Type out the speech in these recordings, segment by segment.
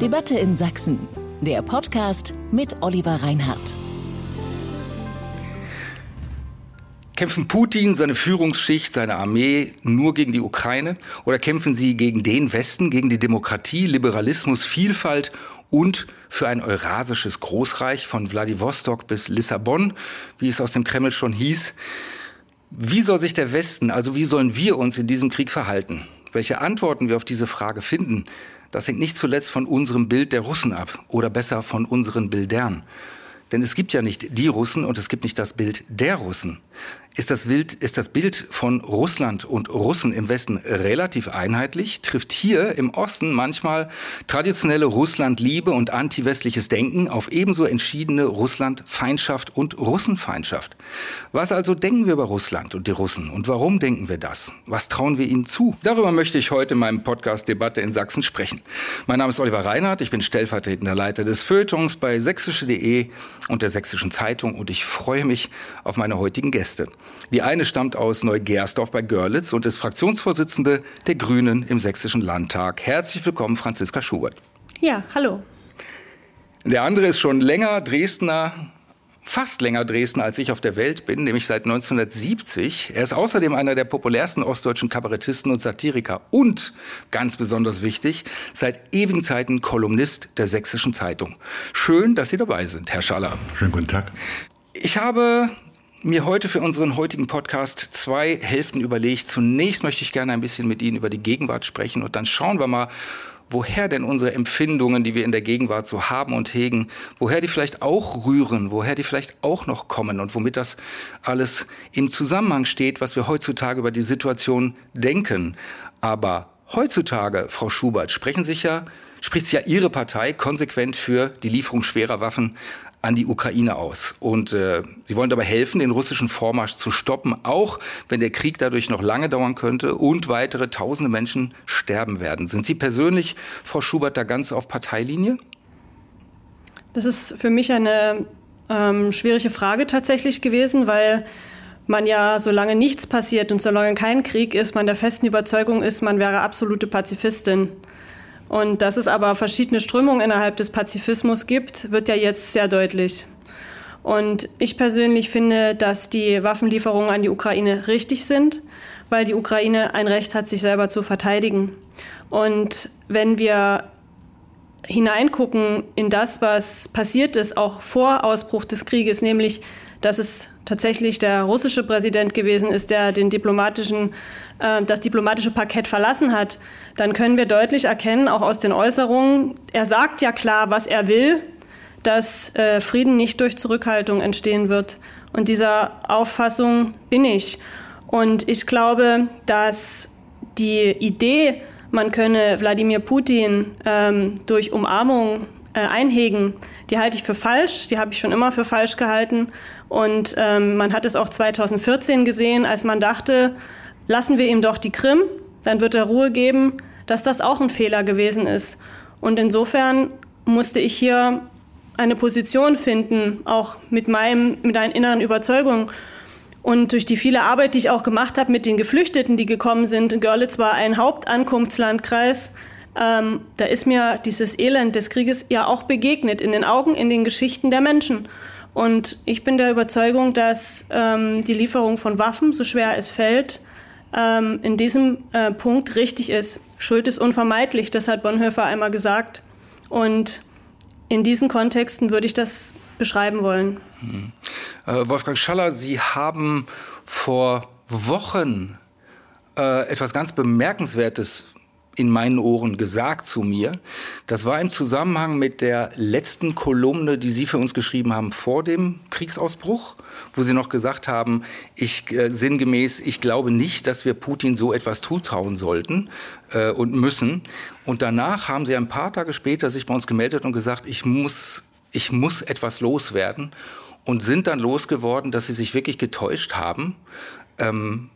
Debatte in Sachsen. Der Podcast mit Oliver Reinhardt. Kämpfen Putin, seine Führungsschicht, seine Armee nur gegen die Ukraine oder kämpfen sie gegen den Westen, gegen die Demokratie, Liberalismus, Vielfalt und für ein eurasisches Großreich von Wladiwostok bis Lissabon, wie es aus dem Kreml schon hieß? Wie soll sich der Westen, also wie sollen wir uns in diesem Krieg verhalten? Welche Antworten wir auf diese Frage finden, das hängt nicht zuletzt von unserem Bild der Russen ab oder besser von unseren Bildern. Denn es gibt ja nicht die Russen und es gibt nicht das Bild der Russen ist das, Bild, ist das Bild von Russland und Russen im Westen relativ einheitlich, trifft hier im Osten manchmal traditionelle Russlandliebe und antiwestliches Denken auf ebenso entschiedene Russlandfeindschaft und Russenfeindschaft. Was also denken wir über Russland und die Russen und warum denken wir das? Was trauen wir ihnen zu? Darüber möchte ich heute in meinem Podcast Debatte in Sachsen sprechen. Mein Name ist Oliver Reinhardt, ich bin stellvertretender Leiter des Feuilletons bei sächsische.de und der Sächsischen Zeitung und ich freue mich auf meine heutigen Gäste. Die eine stammt aus Neugersdorf bei Görlitz und ist Fraktionsvorsitzende der Grünen im Sächsischen Landtag. Herzlich willkommen, Franziska Schubert. Ja, hallo. Der andere ist schon länger Dresdner, fast länger Dresdner, als ich auf der Welt bin, nämlich seit 1970. Er ist außerdem einer der populärsten ostdeutschen Kabarettisten und Satiriker und, ganz besonders wichtig, seit ewigen Zeiten Kolumnist der Sächsischen Zeitung. Schön, dass Sie dabei sind, Herr Schaller. Schönen guten Tag. Ich habe mir heute für unseren heutigen Podcast zwei Hälften überlegt. Zunächst möchte ich gerne ein bisschen mit Ihnen über die Gegenwart sprechen und dann schauen wir mal, woher denn unsere Empfindungen, die wir in der Gegenwart so haben und hegen, woher die vielleicht auch rühren, woher die vielleicht auch noch kommen und womit das alles im Zusammenhang steht, was wir heutzutage über die Situation denken. Aber heutzutage, Frau Schubert, sprechen sich ja, spricht sich ja Ihre Partei konsequent für die Lieferung schwerer Waffen an die Ukraine aus. Und äh, sie wollen dabei helfen, den russischen Vormarsch zu stoppen, auch wenn der Krieg dadurch noch lange dauern könnte und weitere tausende Menschen sterben werden. Sind Sie persönlich, Frau Schubert, da ganz auf Parteilinie? Das ist für mich eine ähm, schwierige Frage tatsächlich gewesen, weil man ja, solange nichts passiert und solange kein Krieg ist, man der festen Überzeugung ist, man wäre absolute Pazifistin. Und dass es aber verschiedene Strömungen innerhalb des Pazifismus gibt, wird ja jetzt sehr deutlich. Und ich persönlich finde, dass die Waffenlieferungen an die Ukraine richtig sind, weil die Ukraine ein Recht hat, sich selber zu verteidigen. Und wenn wir hineingucken in das, was passiert ist, auch vor Ausbruch des Krieges, nämlich dass es tatsächlich der russische Präsident gewesen ist, der den diplomatischen, äh, das diplomatische Parkett verlassen hat, dann können wir deutlich erkennen, auch aus den Äußerungen, er sagt ja klar, was er will, dass äh, Frieden nicht durch Zurückhaltung entstehen wird. Und dieser Auffassung bin ich. Und ich glaube, dass die Idee, man könne Wladimir Putin ähm, durch Umarmung äh, einhegen, die halte ich für falsch, die habe ich schon immer für falsch gehalten. Und ähm, man hat es auch 2014 gesehen, als man dachte, lassen wir ihm doch die Krim, dann wird er Ruhe geben, dass das auch ein Fehler gewesen ist. Und insofern musste ich hier eine Position finden, auch mit meinem, mit einer inneren Überzeugung. Und durch die viele Arbeit, die ich auch gemacht habe mit den Geflüchteten, die gekommen sind, Görlitz war ein Hauptankunftslandkreis, ähm, da ist mir dieses Elend des Krieges ja auch begegnet, in den Augen, in den Geschichten der Menschen. Und ich bin der Überzeugung, dass ähm, die Lieferung von Waffen, so schwer es fällt, ähm, in diesem äh, Punkt richtig ist. Schuld ist unvermeidlich, das hat Bonhoeffer einmal gesagt. Und in diesen Kontexten würde ich das beschreiben wollen. Hm. Äh, Wolfgang Schaller, Sie haben vor Wochen äh, etwas ganz Bemerkenswertes in meinen Ohren gesagt zu mir. Das war im Zusammenhang mit der letzten Kolumne, die Sie für uns geschrieben haben vor dem Kriegsausbruch, wo Sie noch gesagt haben, ich äh, sinngemäß, ich glaube nicht, dass wir Putin so etwas zutrauen sollten äh, und müssen. Und danach haben Sie ein paar Tage später sich bei uns gemeldet und gesagt, ich muss, ich muss etwas loswerden und sind dann losgeworden, dass Sie sich wirklich getäuscht haben. Ähm,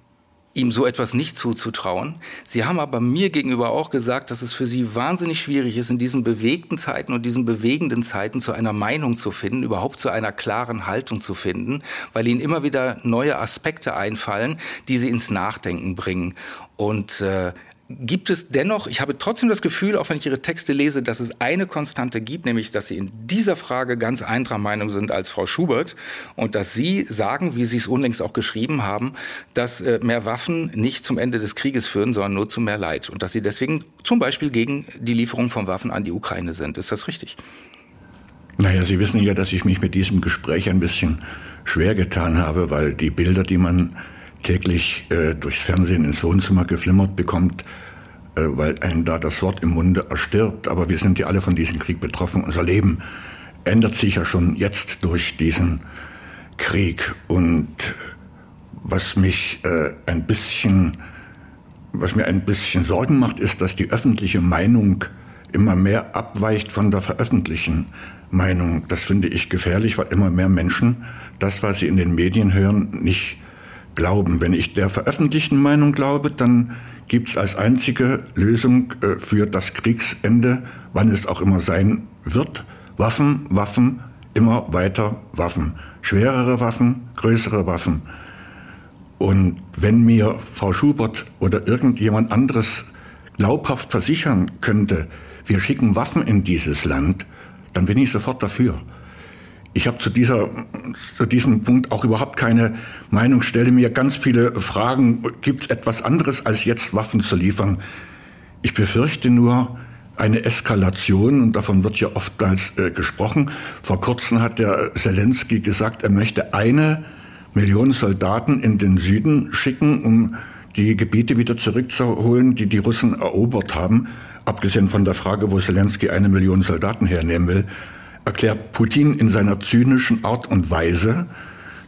ihm so etwas nicht zuzutrauen. Sie haben aber mir gegenüber auch gesagt, dass es für Sie wahnsinnig schwierig ist, in diesen bewegten Zeiten und diesen bewegenden Zeiten zu einer Meinung zu finden, überhaupt zu einer klaren Haltung zu finden, weil Ihnen immer wieder neue Aspekte einfallen, die Sie ins Nachdenken bringen. Und äh, gibt es dennoch, ich habe trotzdem das Gefühl, auch wenn ich Ihre Texte lese, dass es eine Konstante gibt, nämlich, dass Sie in dieser Frage ganz anderer Meinung sind als Frau Schubert und dass Sie sagen, wie Sie es unlängst auch geschrieben haben, dass äh, mehr Waffen nicht zum Ende des Krieges führen, sondern nur zu mehr Leid und dass Sie deswegen zum Beispiel gegen die Lieferung von Waffen an die Ukraine sind. Ist das richtig? Naja, Sie wissen ja, dass ich mich mit diesem Gespräch ein bisschen schwer getan habe, weil die Bilder, die man täglich äh, durchs Fernsehen ins Wohnzimmer geflimmert bekommt, weil einem da das Wort im Munde erstirbt. Aber wir sind ja alle von diesem Krieg betroffen. Unser Leben ändert sich ja schon jetzt durch diesen Krieg. Und was mich äh, ein bisschen, was mir ein bisschen Sorgen macht, ist, dass die öffentliche Meinung immer mehr abweicht von der veröffentlichten Meinung. Das finde ich gefährlich, weil immer mehr Menschen das, was sie in den Medien hören, nicht glauben. Wenn ich der veröffentlichten Meinung glaube, dann gibt es als einzige Lösung äh, für das Kriegsende, wann es auch immer sein wird, Waffen, Waffen, immer weiter Waffen. Schwerere Waffen, größere Waffen. Und wenn mir Frau Schubert oder irgendjemand anderes glaubhaft versichern könnte, wir schicken Waffen in dieses Land, dann bin ich sofort dafür. Ich habe zu, dieser, zu diesem Punkt auch überhaupt keine Meinung, stelle mir ganz viele Fragen. Gibt es etwas anderes, als jetzt Waffen zu liefern? Ich befürchte nur eine Eskalation, und davon wird ja oftmals äh, gesprochen. Vor kurzem hat der Zelensky gesagt, er möchte eine Million Soldaten in den Süden schicken, um die Gebiete wieder zurückzuholen, die die Russen erobert haben. Abgesehen von der Frage, wo Zelensky eine Million Soldaten hernehmen will erklärt Putin in seiner zynischen Art und Weise,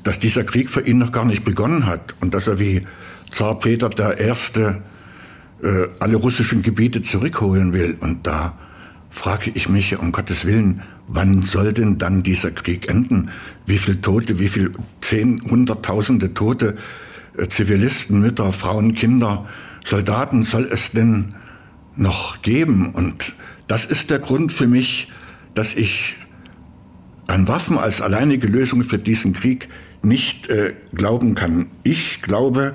dass dieser Krieg für ihn noch gar nicht begonnen hat und dass er wie Zar Peter der Erste äh, alle russischen Gebiete zurückholen will. Und da frage ich mich um Gottes Willen, wann soll denn dann dieser Krieg enden? Wie viele Tote, wie viele zehn, hunderttausende Tote, äh, Zivilisten, Mütter, Frauen, Kinder, Soldaten soll es denn noch geben? Und das ist der Grund für mich, dass ich an Waffen als alleinige Lösung für diesen Krieg nicht äh, glauben kann. Ich glaube,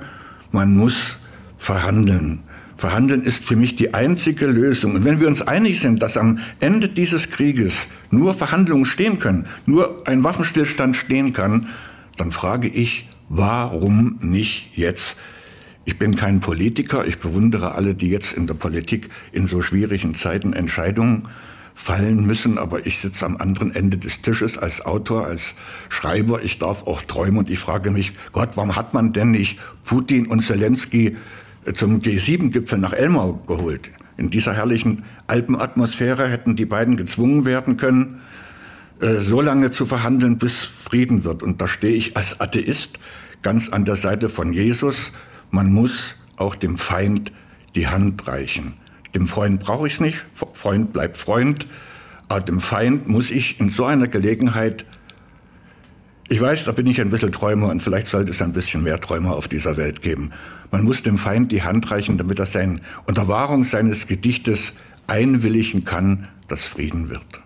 man muss verhandeln. Verhandeln ist für mich die einzige Lösung. Und wenn wir uns einig sind, dass am Ende dieses Krieges nur Verhandlungen stehen können, nur ein Waffenstillstand stehen kann, dann frage ich, warum nicht jetzt? Ich bin kein Politiker, ich bewundere alle, die jetzt in der Politik in so schwierigen Zeiten Entscheidungen fallen müssen, aber ich sitze am anderen Ende des Tisches als Autor, als Schreiber. Ich darf auch träumen und ich frage mich, Gott, warum hat man denn nicht Putin und Zelensky äh, zum G7-Gipfel nach Elmau geholt? In dieser herrlichen Alpenatmosphäre hätten die beiden gezwungen werden können, äh, so lange zu verhandeln, bis Frieden wird. Und da stehe ich als Atheist ganz an der Seite von Jesus. Man muss auch dem Feind die Hand reichen. Dem Freund brauche ich es nicht. Freund bleibt Freund. Aber dem Feind muss ich in so einer Gelegenheit, ich weiß, da bin ich ein bisschen Träumer und vielleicht sollte es ein bisschen mehr Träumer auf dieser Welt geben. Man muss dem Feind die Hand reichen, damit er sein, unter Wahrung seines Gedichtes einwilligen kann, dass Frieden wird.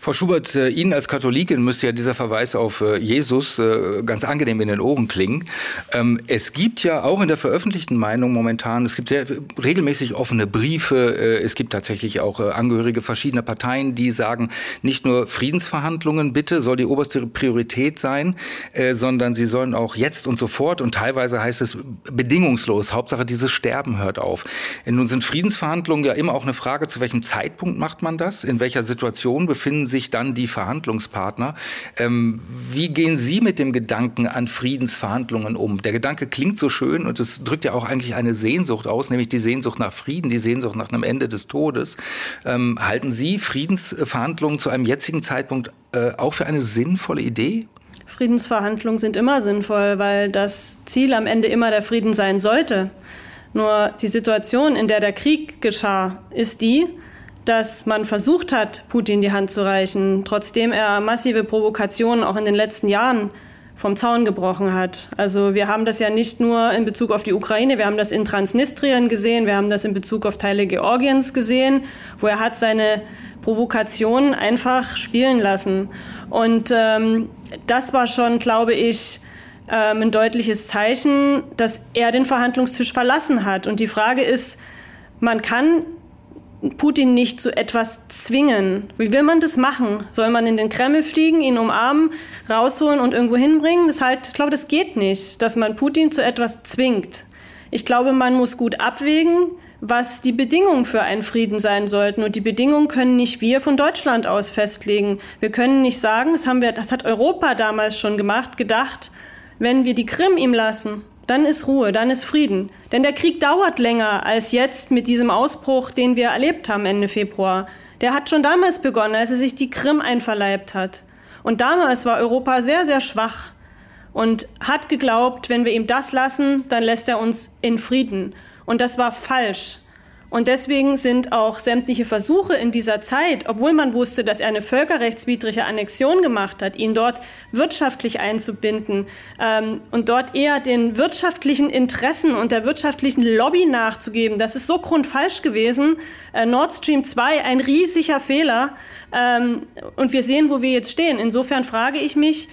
Frau Schubert, äh, Ihnen als Katholikin müsste ja dieser Verweis auf äh, Jesus äh, ganz angenehm in den Ohren klingen. Ähm, es gibt ja auch in der veröffentlichten Meinung momentan, es gibt sehr regelmäßig offene Briefe, es gibt tatsächlich auch Angehörige verschiedener Parteien, die sagen, nicht nur Friedensverhandlungen bitte soll die oberste Priorität sein, sondern sie sollen auch jetzt und sofort und teilweise heißt es bedingungslos, Hauptsache dieses Sterben hört auf. Nun sind Friedensverhandlungen ja immer auch eine Frage, zu welchem Zeitpunkt macht man das, in welcher Situation befinden sich dann die Verhandlungspartner. Ähm, wie gehen Sie mit dem Gedanken an Friedensverhandlungen um? Der Gedanke klingt so schön und es drückt ja auch eigentlich eine Sehnsucht aus, nämlich die Sehnsucht nach Frieden, die Sehnsucht nach einem Ende des Todes. Ähm, halten Sie Friedensverhandlungen zu einem jetzigen Zeitpunkt äh, auch für eine sinnvolle Idee? Friedensverhandlungen sind immer sinnvoll, weil das Ziel am Ende immer der Frieden sein sollte. Nur die Situation, in der der Krieg geschah, ist die, dass man versucht hat, Putin die Hand zu reichen, trotzdem er massive Provokationen auch in den letzten Jahren vom Zaun gebrochen hat. Also wir haben das ja nicht nur in Bezug auf die Ukraine, wir haben das in Transnistrien gesehen, wir haben das in Bezug auf Teile Georgiens gesehen, wo er hat seine Provokationen einfach spielen lassen. Und ähm, das war schon, glaube ich, ähm, ein deutliches Zeichen, dass er den Verhandlungstisch verlassen hat. Und die Frage ist, man kann Putin nicht zu etwas zwingen. Wie will man das machen? Soll man in den Kreml fliegen, ihn umarmen, rausholen und irgendwo hinbringen? Das halt, ich glaube, das geht nicht, dass man Putin zu etwas zwingt. Ich glaube, man muss gut abwägen, was die Bedingungen für einen Frieden sein sollten. Und die Bedingungen können nicht wir von Deutschland aus festlegen. Wir können nicht sagen, das haben wir, das hat Europa damals schon gemacht, gedacht, wenn wir die Krim ihm lassen, dann ist Ruhe, dann ist Frieden. Denn der Krieg dauert länger als jetzt mit diesem Ausbruch, den wir erlebt haben Ende Februar. Der hat schon damals begonnen, als er sich die Krim einverleibt hat. Und damals war Europa sehr, sehr schwach und hat geglaubt, wenn wir ihm das lassen, dann lässt er uns in Frieden. Und das war falsch. Und deswegen sind auch sämtliche Versuche in dieser Zeit, obwohl man wusste, dass er eine völkerrechtswidrige Annexion gemacht hat, ihn dort wirtschaftlich einzubinden ähm, und dort eher den wirtschaftlichen Interessen und der wirtschaftlichen Lobby nachzugeben, das ist so grundfalsch gewesen. Äh, Nord Stream 2 ein riesiger Fehler. Ähm, und wir sehen, wo wir jetzt stehen. Insofern frage ich mich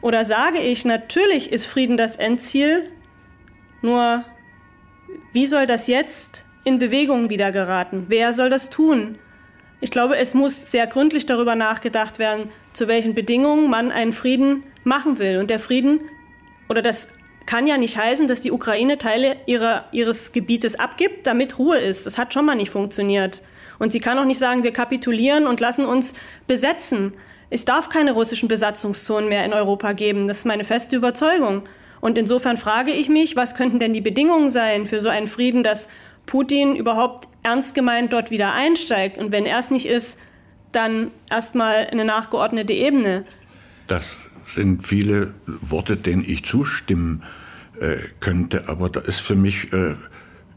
oder sage ich, natürlich ist Frieden das Endziel, nur wie soll das jetzt in Bewegung wieder geraten? Wer soll das tun? Ich glaube, es muss sehr gründlich darüber nachgedacht werden, zu welchen Bedingungen man einen Frieden machen will. Und der Frieden, oder das kann ja nicht heißen, dass die Ukraine Teile ihrer, ihres Gebietes abgibt, damit Ruhe ist. Das hat schon mal nicht funktioniert. Und sie kann auch nicht sagen, wir kapitulieren und lassen uns besetzen. Es darf keine russischen Besatzungszonen mehr in Europa geben. Das ist meine feste Überzeugung. Und insofern frage ich mich, was könnten denn die Bedingungen sein für so einen Frieden, dass Putin überhaupt ernst gemeint dort wieder einsteigt. Und wenn er es nicht ist, dann erstmal eine nachgeordnete Ebene. Das sind viele Worte, denen ich zustimmen äh, könnte, aber da ist für mich äh,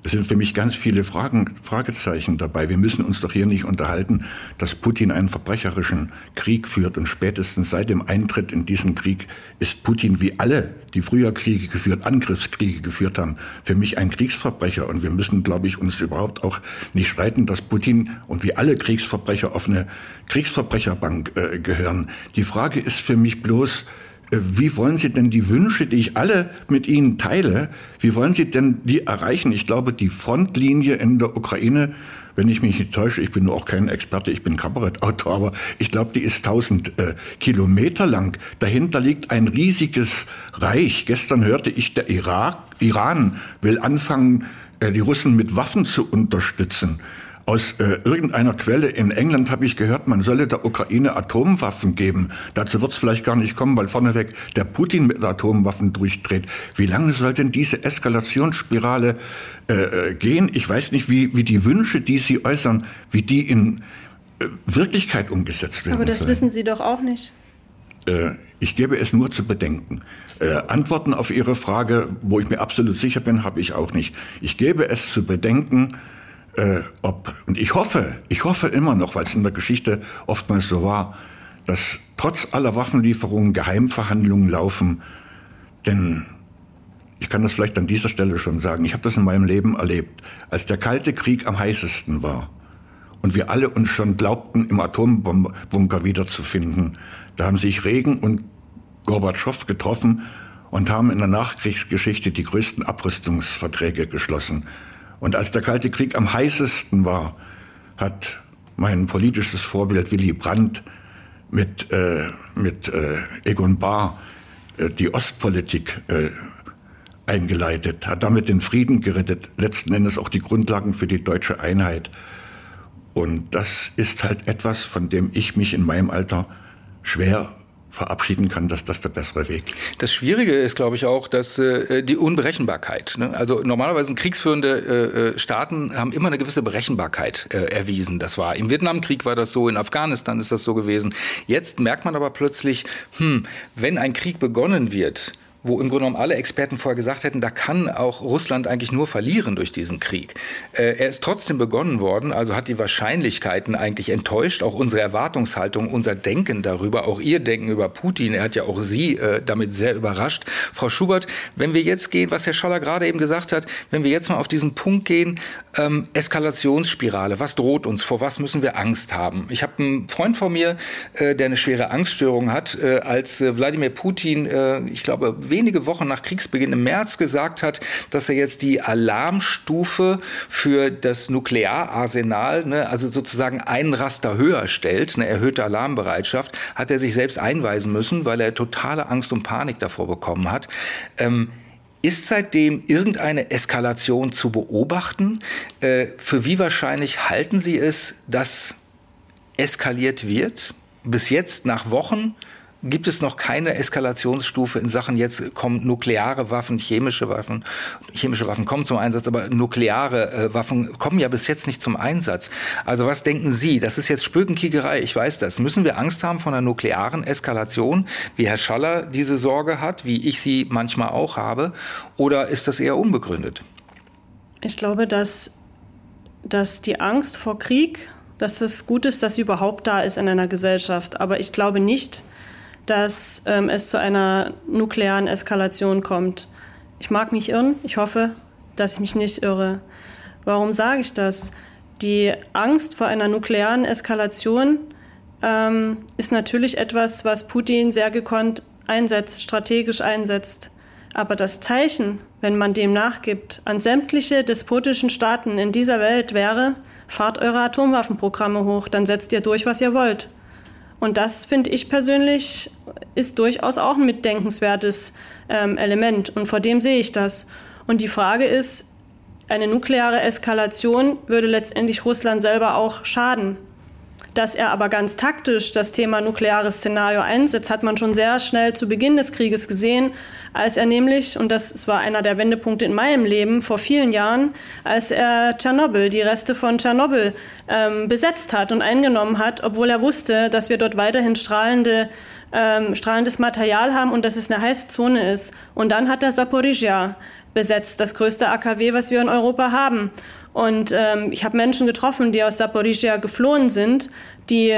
es sind für mich ganz viele Fragen, Fragezeichen dabei. Wir müssen uns doch hier nicht unterhalten, dass Putin einen verbrecherischen Krieg führt. Und spätestens seit dem Eintritt in diesen Krieg ist Putin wie alle, die früher Kriege geführt, Angriffskriege geführt haben, für mich ein Kriegsverbrecher. Und wir müssen, glaube ich, uns überhaupt auch nicht streiten, dass Putin und wie alle Kriegsverbrecher auf eine Kriegsverbrecherbank äh, gehören. Die Frage ist für mich bloß, wie wollen Sie denn die Wünsche, die ich alle mit Ihnen teile, wie wollen Sie denn die erreichen? Ich glaube, die Frontlinie in der Ukraine, wenn ich mich nicht täusche, ich bin nur auch kein Experte, ich bin Kabarettautor, aber ich glaube, die ist 1000 äh, Kilometer lang. Dahinter liegt ein riesiges Reich. Gestern hörte ich, der Irak, Iran will anfangen, äh, die Russen mit Waffen zu unterstützen. Aus äh, irgendeiner Quelle in England habe ich gehört, man solle der Ukraine Atomwaffen geben. Dazu wird es vielleicht gar nicht kommen, weil vorneweg der Putin mit Atomwaffen durchdreht. Wie lange soll denn diese Eskalationsspirale äh, äh, gehen? Ich weiß nicht, wie, wie die Wünsche, die Sie äußern, wie die in äh, Wirklichkeit umgesetzt werden. Aber das können. wissen Sie doch auch nicht. Äh, ich gebe es nur zu bedenken. Äh, Antworten auf Ihre Frage, wo ich mir absolut sicher bin, habe ich auch nicht. Ich gebe es zu bedenken, äh, ob, und ich hoffe, ich hoffe immer noch, weil es in der Geschichte oftmals so war, dass trotz aller Waffenlieferungen Geheimverhandlungen laufen, denn ich kann das vielleicht an dieser Stelle schon sagen, ich habe das in meinem Leben erlebt, als der Kalte Krieg am heißesten war und wir alle uns schon glaubten, im Atombunker wiederzufinden, da haben sich Regen und Gorbatschow getroffen und haben in der Nachkriegsgeschichte die größten Abrüstungsverträge geschlossen. Und als der Kalte Krieg am heißesten war, hat mein politisches Vorbild Willy Brandt mit, äh, mit äh, Egon Bahr äh, die Ostpolitik äh, eingeleitet, hat damit den Frieden gerettet, letzten Endes auch die Grundlagen für die deutsche Einheit. Und das ist halt etwas, von dem ich mich in meinem Alter schwer verabschieden kann, dass das der bessere Weg. Das Schwierige ist, glaube ich, auch, dass äh, die Unberechenbarkeit. Ne? Also normalerweise kriegsführende äh, Staaten haben immer eine gewisse Berechenbarkeit äh, erwiesen. Das war im Vietnamkrieg war das so, in Afghanistan ist das so gewesen. Jetzt merkt man aber plötzlich, hm, wenn ein Krieg begonnen wird, wo im Grunde genommen alle Experten vorher gesagt hätten, da kann auch Russland eigentlich nur verlieren durch diesen Krieg. Äh, er ist trotzdem begonnen worden, also hat die Wahrscheinlichkeiten eigentlich enttäuscht, auch unsere Erwartungshaltung, unser Denken darüber, auch Ihr Denken über Putin, er hat ja auch Sie äh, damit sehr überrascht. Frau Schubert, wenn wir jetzt gehen, was Herr Schaller gerade eben gesagt hat, wenn wir jetzt mal auf diesen Punkt gehen, ähm, Eskalationsspirale, was droht uns, vor was müssen wir Angst haben? Ich habe einen Freund von mir, äh, der eine schwere Angststörung hat, äh, als äh, Wladimir Putin, äh, ich glaube, wenige Wochen nach Kriegsbeginn im März gesagt hat, dass er jetzt die Alarmstufe für das Nukleararsenal, ne, also sozusagen einen Raster höher stellt, eine erhöhte Alarmbereitschaft, hat er sich selbst einweisen müssen, weil er totale Angst und Panik davor bekommen hat. Ähm, ist seitdem irgendeine Eskalation zu beobachten? Äh, für wie wahrscheinlich halten Sie es, dass eskaliert wird? Bis jetzt nach Wochen gibt es noch keine Eskalationsstufe in Sachen, jetzt kommen nukleare Waffen, chemische Waffen, chemische Waffen kommen zum Einsatz, aber nukleare äh, Waffen kommen ja bis jetzt nicht zum Einsatz. Also was denken Sie? Das ist jetzt Spökenkiegerei, ich weiß das. Müssen wir Angst haben vor einer nuklearen Eskalation, wie Herr Schaller diese Sorge hat, wie ich sie manchmal auch habe, oder ist das eher unbegründet? Ich glaube, dass, dass die Angst vor Krieg, dass es gut ist, dass sie überhaupt da ist in einer Gesellschaft. Aber ich glaube nicht, dass ähm, es zu einer nuklearen Eskalation kommt. Ich mag mich irren. Ich hoffe, dass ich mich nicht irre. Warum sage ich das? Die Angst vor einer nuklearen Eskalation ähm, ist natürlich etwas, was Putin sehr gekonnt einsetzt, strategisch einsetzt. Aber das Zeichen, wenn man dem nachgibt, an sämtliche despotischen Staaten in dieser Welt wäre, fahrt eure Atomwaffenprogramme hoch, dann setzt ihr durch, was ihr wollt. Und das finde ich persönlich ist durchaus auch ein mitdenkenswertes ähm, Element. Und vor dem sehe ich das. Und die Frage ist, eine nukleare Eskalation würde letztendlich Russland selber auch schaden. Dass er aber ganz taktisch das Thema nukleares Szenario einsetzt, hat man schon sehr schnell zu Beginn des Krieges gesehen, als er nämlich, und das war einer der Wendepunkte in meinem Leben vor vielen Jahren, als er Tschernobyl, die Reste von Tschernobyl ähm, besetzt hat und eingenommen hat, obwohl er wusste, dass wir dort weiterhin strahlende ähm, strahlendes Material haben und dass es eine heiße Zone ist. Und dann hat er Saporizhia besetzt, das größte AKW, was wir in Europa haben. Und ähm, ich habe Menschen getroffen, die aus Saporizhia geflohen sind, die,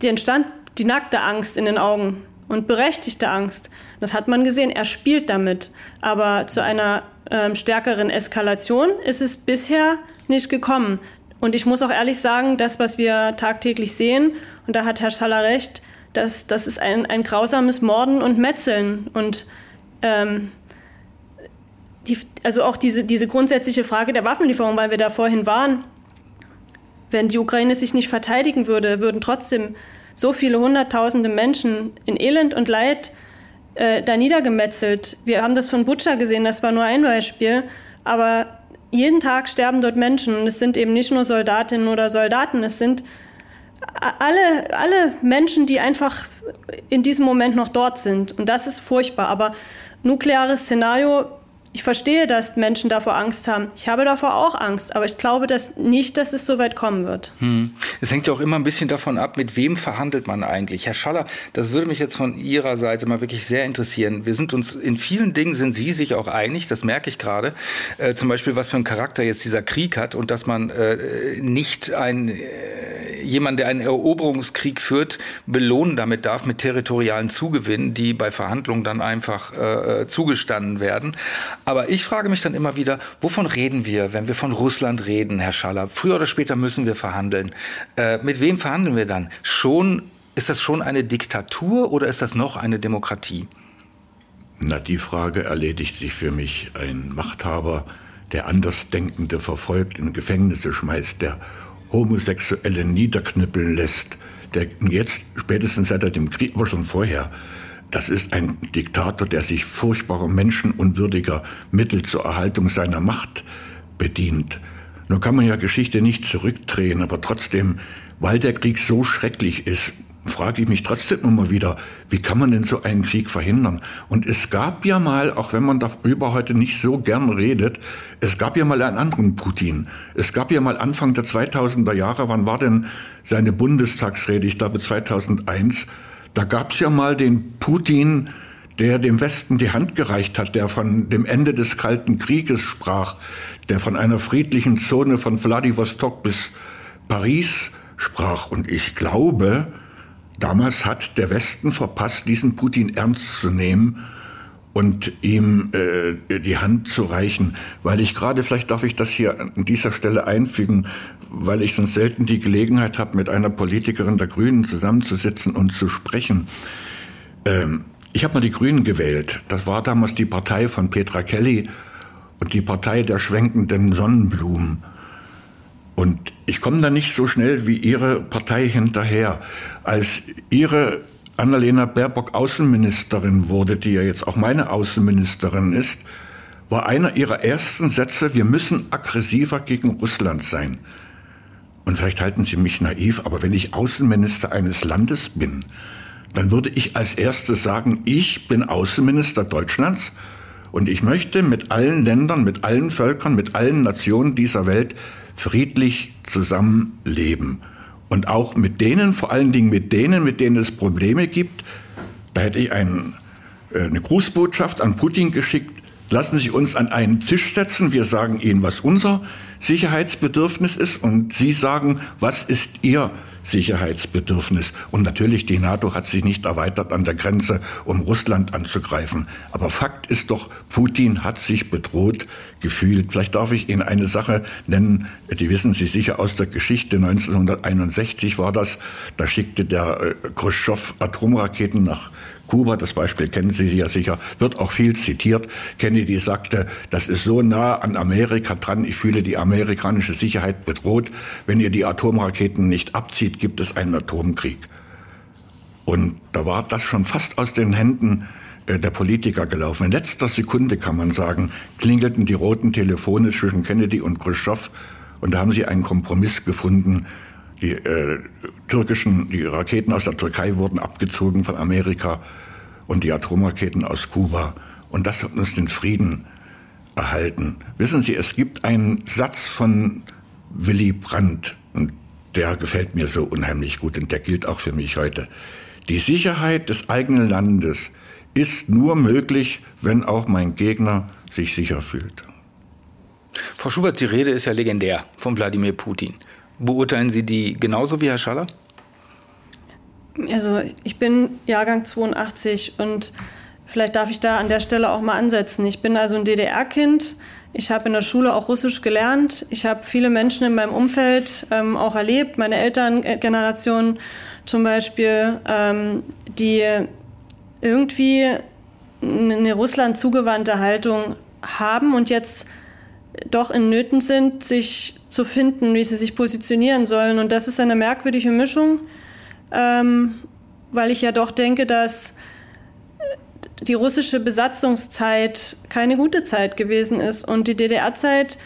die entstand die nackte Angst in den Augen und berechtigte Angst. Das hat man gesehen. Er spielt damit. Aber zu einer ähm, stärkeren Eskalation ist es bisher nicht gekommen. Und ich muss auch ehrlich sagen, das, was wir tagtäglich sehen, und da hat Herr Schaller recht, das, das ist ein, ein grausames Morden und Metzeln. Und ähm, die, also auch diese, diese grundsätzliche Frage der Waffenlieferung, weil wir da vorhin waren, wenn die Ukraine sich nicht verteidigen würde, würden trotzdem so viele Hunderttausende Menschen in Elend und Leid äh, da niedergemetzelt. Wir haben das von Butcher gesehen, das war nur ein Beispiel, aber jeden Tag sterben dort Menschen und es sind eben nicht nur Soldatinnen oder Soldaten, es sind alle, alle Menschen, die einfach in diesem Moment noch dort sind. Und das ist furchtbar. Aber nukleares Szenario ich verstehe, dass Menschen davor Angst haben. Ich habe davor auch Angst, aber ich glaube dass nicht, dass es so weit kommen wird. Hm. Es hängt ja auch immer ein bisschen davon ab, mit wem verhandelt man eigentlich. Herr Schaller, das würde mich jetzt von Ihrer Seite mal wirklich sehr interessieren. Wir sind uns in vielen Dingen sind Sie sich auch einig, das merke ich gerade. Äh, zum Beispiel, was für einen Charakter jetzt dieser Krieg hat und dass man äh, nicht ein äh, jemand, der einen Eroberungskrieg führt, belohnen damit darf mit territorialen Zugewinnen, die bei Verhandlungen dann einfach äh, äh zugestanden werden. Aber ich frage mich dann immer wieder, wovon reden wir, wenn wir von Russland reden, Herr Schaller? Früher oder später müssen wir verhandeln. Äh, mit wem verhandeln wir dann? Schon, ist das schon eine Diktatur oder ist das noch eine Demokratie? Na, die Frage erledigt sich für mich. Ein Machthaber, der Andersdenkende verfolgt, in Gefängnisse schmeißt, der Homosexuelle niederknüppeln lässt, der jetzt spätestens seit dem Krieg, aber schon vorher, das ist ein Diktator, der sich furchtbarer menschenunwürdiger Mittel zur Erhaltung seiner Macht bedient. Nur kann man ja Geschichte nicht zurückdrehen, aber trotzdem, weil der Krieg so schrecklich ist, frage ich mich trotzdem immer wieder, wie kann man denn so einen Krieg verhindern? Und es gab ja mal, auch wenn man darüber heute nicht so gern redet, es gab ja mal einen anderen Putin. Es gab ja mal Anfang der 2000er Jahre, wann war denn seine Bundestagsrede? Ich glaube 2001 da gab es ja mal den Putin, der dem Westen die Hand gereicht hat, der von dem Ende des Kalten Krieges sprach, der von einer friedlichen Zone von Vladivostok bis Paris sprach. Und ich glaube, damals hat der Westen verpasst, diesen Putin ernst zu nehmen und ihm äh, die Hand zu reichen. Weil ich gerade, vielleicht darf ich das hier an dieser Stelle einfügen, weil ich sonst selten die Gelegenheit habe, mit einer Politikerin der Grünen zusammenzusitzen und zu sprechen. Ähm, Ich habe mal die Grünen gewählt. Das war damals die Partei von Petra Kelly und die Partei der schwenkenden Sonnenblumen. Und ich komme da nicht so schnell wie Ihre Partei hinterher. Als Ihre Annalena Baerbock Außenministerin wurde, die ja jetzt auch meine Außenministerin ist, war einer ihrer ersten Sätze, wir müssen aggressiver gegen Russland sein. Und vielleicht halten Sie mich naiv, aber wenn ich Außenminister eines Landes bin, dann würde ich als erstes sagen, ich bin Außenminister Deutschlands und ich möchte mit allen Ländern, mit allen Völkern, mit allen Nationen dieser Welt friedlich zusammenleben. Und auch mit denen, vor allen Dingen mit denen, mit denen es Probleme gibt, da hätte ich ein, äh, eine Grußbotschaft an Putin geschickt, lassen Sie uns an einen Tisch setzen, wir sagen Ihnen, was unser Sicherheitsbedürfnis ist und Sie sagen, was ist Ihr Sicherheitsbedürfnis. Und natürlich, die NATO hat sich nicht erweitert an der Grenze, um Russland anzugreifen. Aber Fakt ist doch, Putin hat sich bedroht gefühlt. Vielleicht darf ich Ihnen eine Sache nennen, die wissen Sie sicher aus der Geschichte. 1961 war das, da schickte der äh, Khrushchev Atomraketen nach Kuba, das Beispiel kennen Sie ja sicher, wird auch viel zitiert. Kennedy sagte, das ist so nah an Amerika dran, ich fühle die amerikanische Sicherheit bedroht. Wenn ihr die Atomraketen nicht abzieht, gibt es einen Atomkrieg. Und da war das schon fast aus den Händen äh, der Politiker gelaufen. In letzter Sekunde, kann man sagen, klingelten die roten Telefone zwischen Kennedy und Khrushchev und da haben sie einen Kompromiss gefunden. Die äh, türkischen, die Raketen aus der Türkei wurden abgezogen von Amerika und die Atomraketen aus Kuba. Und das hat uns den Frieden erhalten. Wissen Sie, es gibt einen Satz von Willy Brandt, und der gefällt mir so unheimlich gut und der gilt auch für mich heute. Die Sicherheit des eigenen Landes ist nur möglich, wenn auch mein Gegner sich sicher fühlt. Frau Schubert, die Rede ist ja legendär von Wladimir Putin. Beurteilen Sie die genauso wie Herr Schaller? Also ich bin Jahrgang 82 und vielleicht darf ich da an der Stelle auch mal ansetzen. Ich bin also ein DDR-Kind. Ich habe in der Schule auch Russisch gelernt. Ich habe viele Menschen in meinem Umfeld ähm, auch erlebt, meine Elterngeneration zum Beispiel, ähm, die irgendwie eine Russland zugewandte Haltung haben und jetzt doch in Nöten sind, sich zu finden, wie sie sich positionieren sollen. Und das ist eine merkwürdige Mischung, ähm, weil ich ja doch denke, dass die russische Besatzungszeit keine gute Zeit gewesen ist und die DDR-Zeit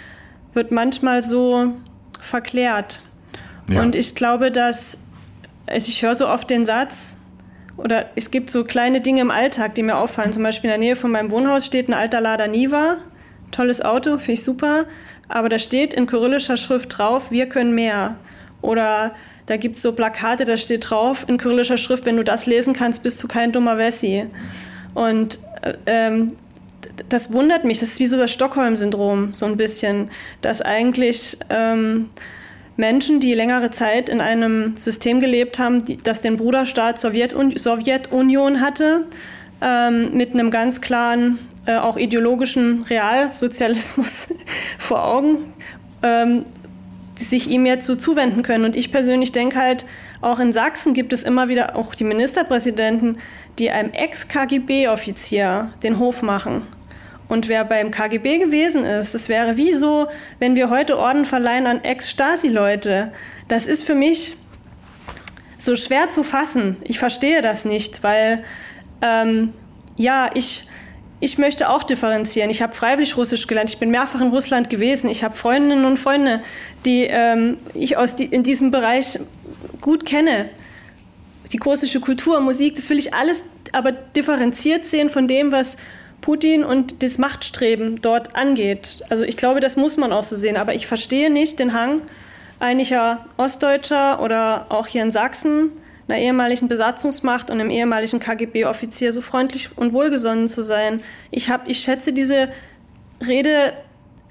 wird manchmal so verklärt. Ja. Und ich glaube, dass, also ich höre so oft den Satz, oder es gibt so kleine Dinge im Alltag, die mir auffallen. Zum Beispiel in der Nähe von meinem Wohnhaus steht ein alter Lada Niva tolles Auto, finde ich super, aber da steht in kyrillischer Schrift drauf, wir können mehr. Oder da gibt es so Plakate, da steht drauf in kyrillischer Schrift, wenn du das lesen kannst, bist du kein dummer Wessi. Und äh, ähm, das wundert mich, das ist wie so das Stockholm-Syndrom, so ein bisschen, dass eigentlich ähm, Menschen, die längere Zeit in einem System gelebt haben, die, das den Bruderstaat Sowjetun Sowjetunion hatte, ähm, mit einem ganz klaren äh, auch ideologischen Realsozialismus vor Augen, ähm, sich ihm jetzt so zuwenden können. Und ich persönlich denke halt, auch in Sachsen gibt es immer wieder auch die Ministerpräsidenten, die einem Ex-KGB-Offizier den Hof machen. Und wer beim KGB gewesen ist, das wäre wie so, wenn wir heute Orden verleihen an Ex-Stasi-Leute. Das ist für mich so schwer zu fassen. Ich verstehe das nicht, weil ähm, ja, ich ich möchte auch differenzieren. Ich habe freiwillig Russisch gelernt. Ich bin mehrfach in Russland gewesen. Ich habe Freundinnen und Freunde, die ähm, ich aus die, in diesem Bereich gut kenne. Die russische Kultur, Musik, das will ich alles aber differenziert sehen von dem, was Putin und das Machtstreben dort angeht. Also ich glaube, das muss man auch so sehen. Aber ich verstehe nicht den Hang einiger Ostdeutscher oder auch hier in Sachsen, einer ehemaligen Besatzungsmacht und einem ehemaligen KGB-Offizier so freundlich und wohlgesonnen zu sein. Ich, hab, ich schätze diese Rede,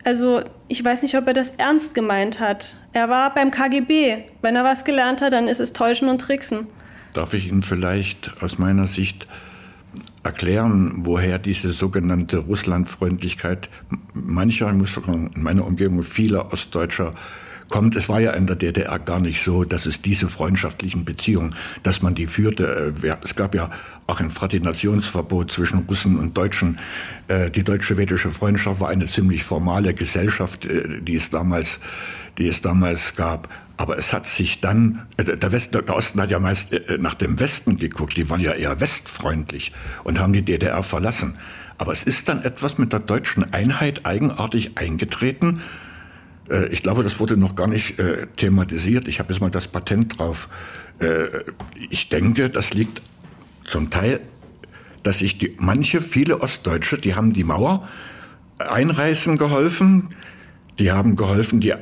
also ich weiß nicht, ob er das ernst gemeint hat. Er war beim KGB. Wenn er was gelernt hat, dann ist es Täuschen und Tricksen. Darf ich Ihnen vielleicht aus meiner Sicht erklären, woher diese sogenannte Russlandfreundlichkeit mancher, ich muss sagen, in meiner Umgebung vieler Ostdeutscher kommt. Es war ja in der DDR gar nicht so, dass es diese freundschaftlichen Beziehungen, dass man die führte. Äh, es gab ja auch ein Fraternationsverbot zwischen Russen und Deutschen. Äh, die deutsche-schwedische Freundschaft war eine ziemlich formale Gesellschaft, äh, die es damals, die es damals gab. Aber es hat sich dann, der, West, der Osten hat ja meist nach dem Westen geguckt, die waren ja eher westfreundlich und haben die DDR verlassen. Aber es ist dann etwas mit der deutschen Einheit eigenartig eingetreten, äh, ich glaube, das wurde noch gar nicht äh, thematisiert. Ich habe jetzt mal das Patent drauf. Äh, ich denke, das liegt zum Teil, dass sich die, manche, viele Ostdeutsche, die haben die Mauer einreißen geholfen, die haben geholfen, die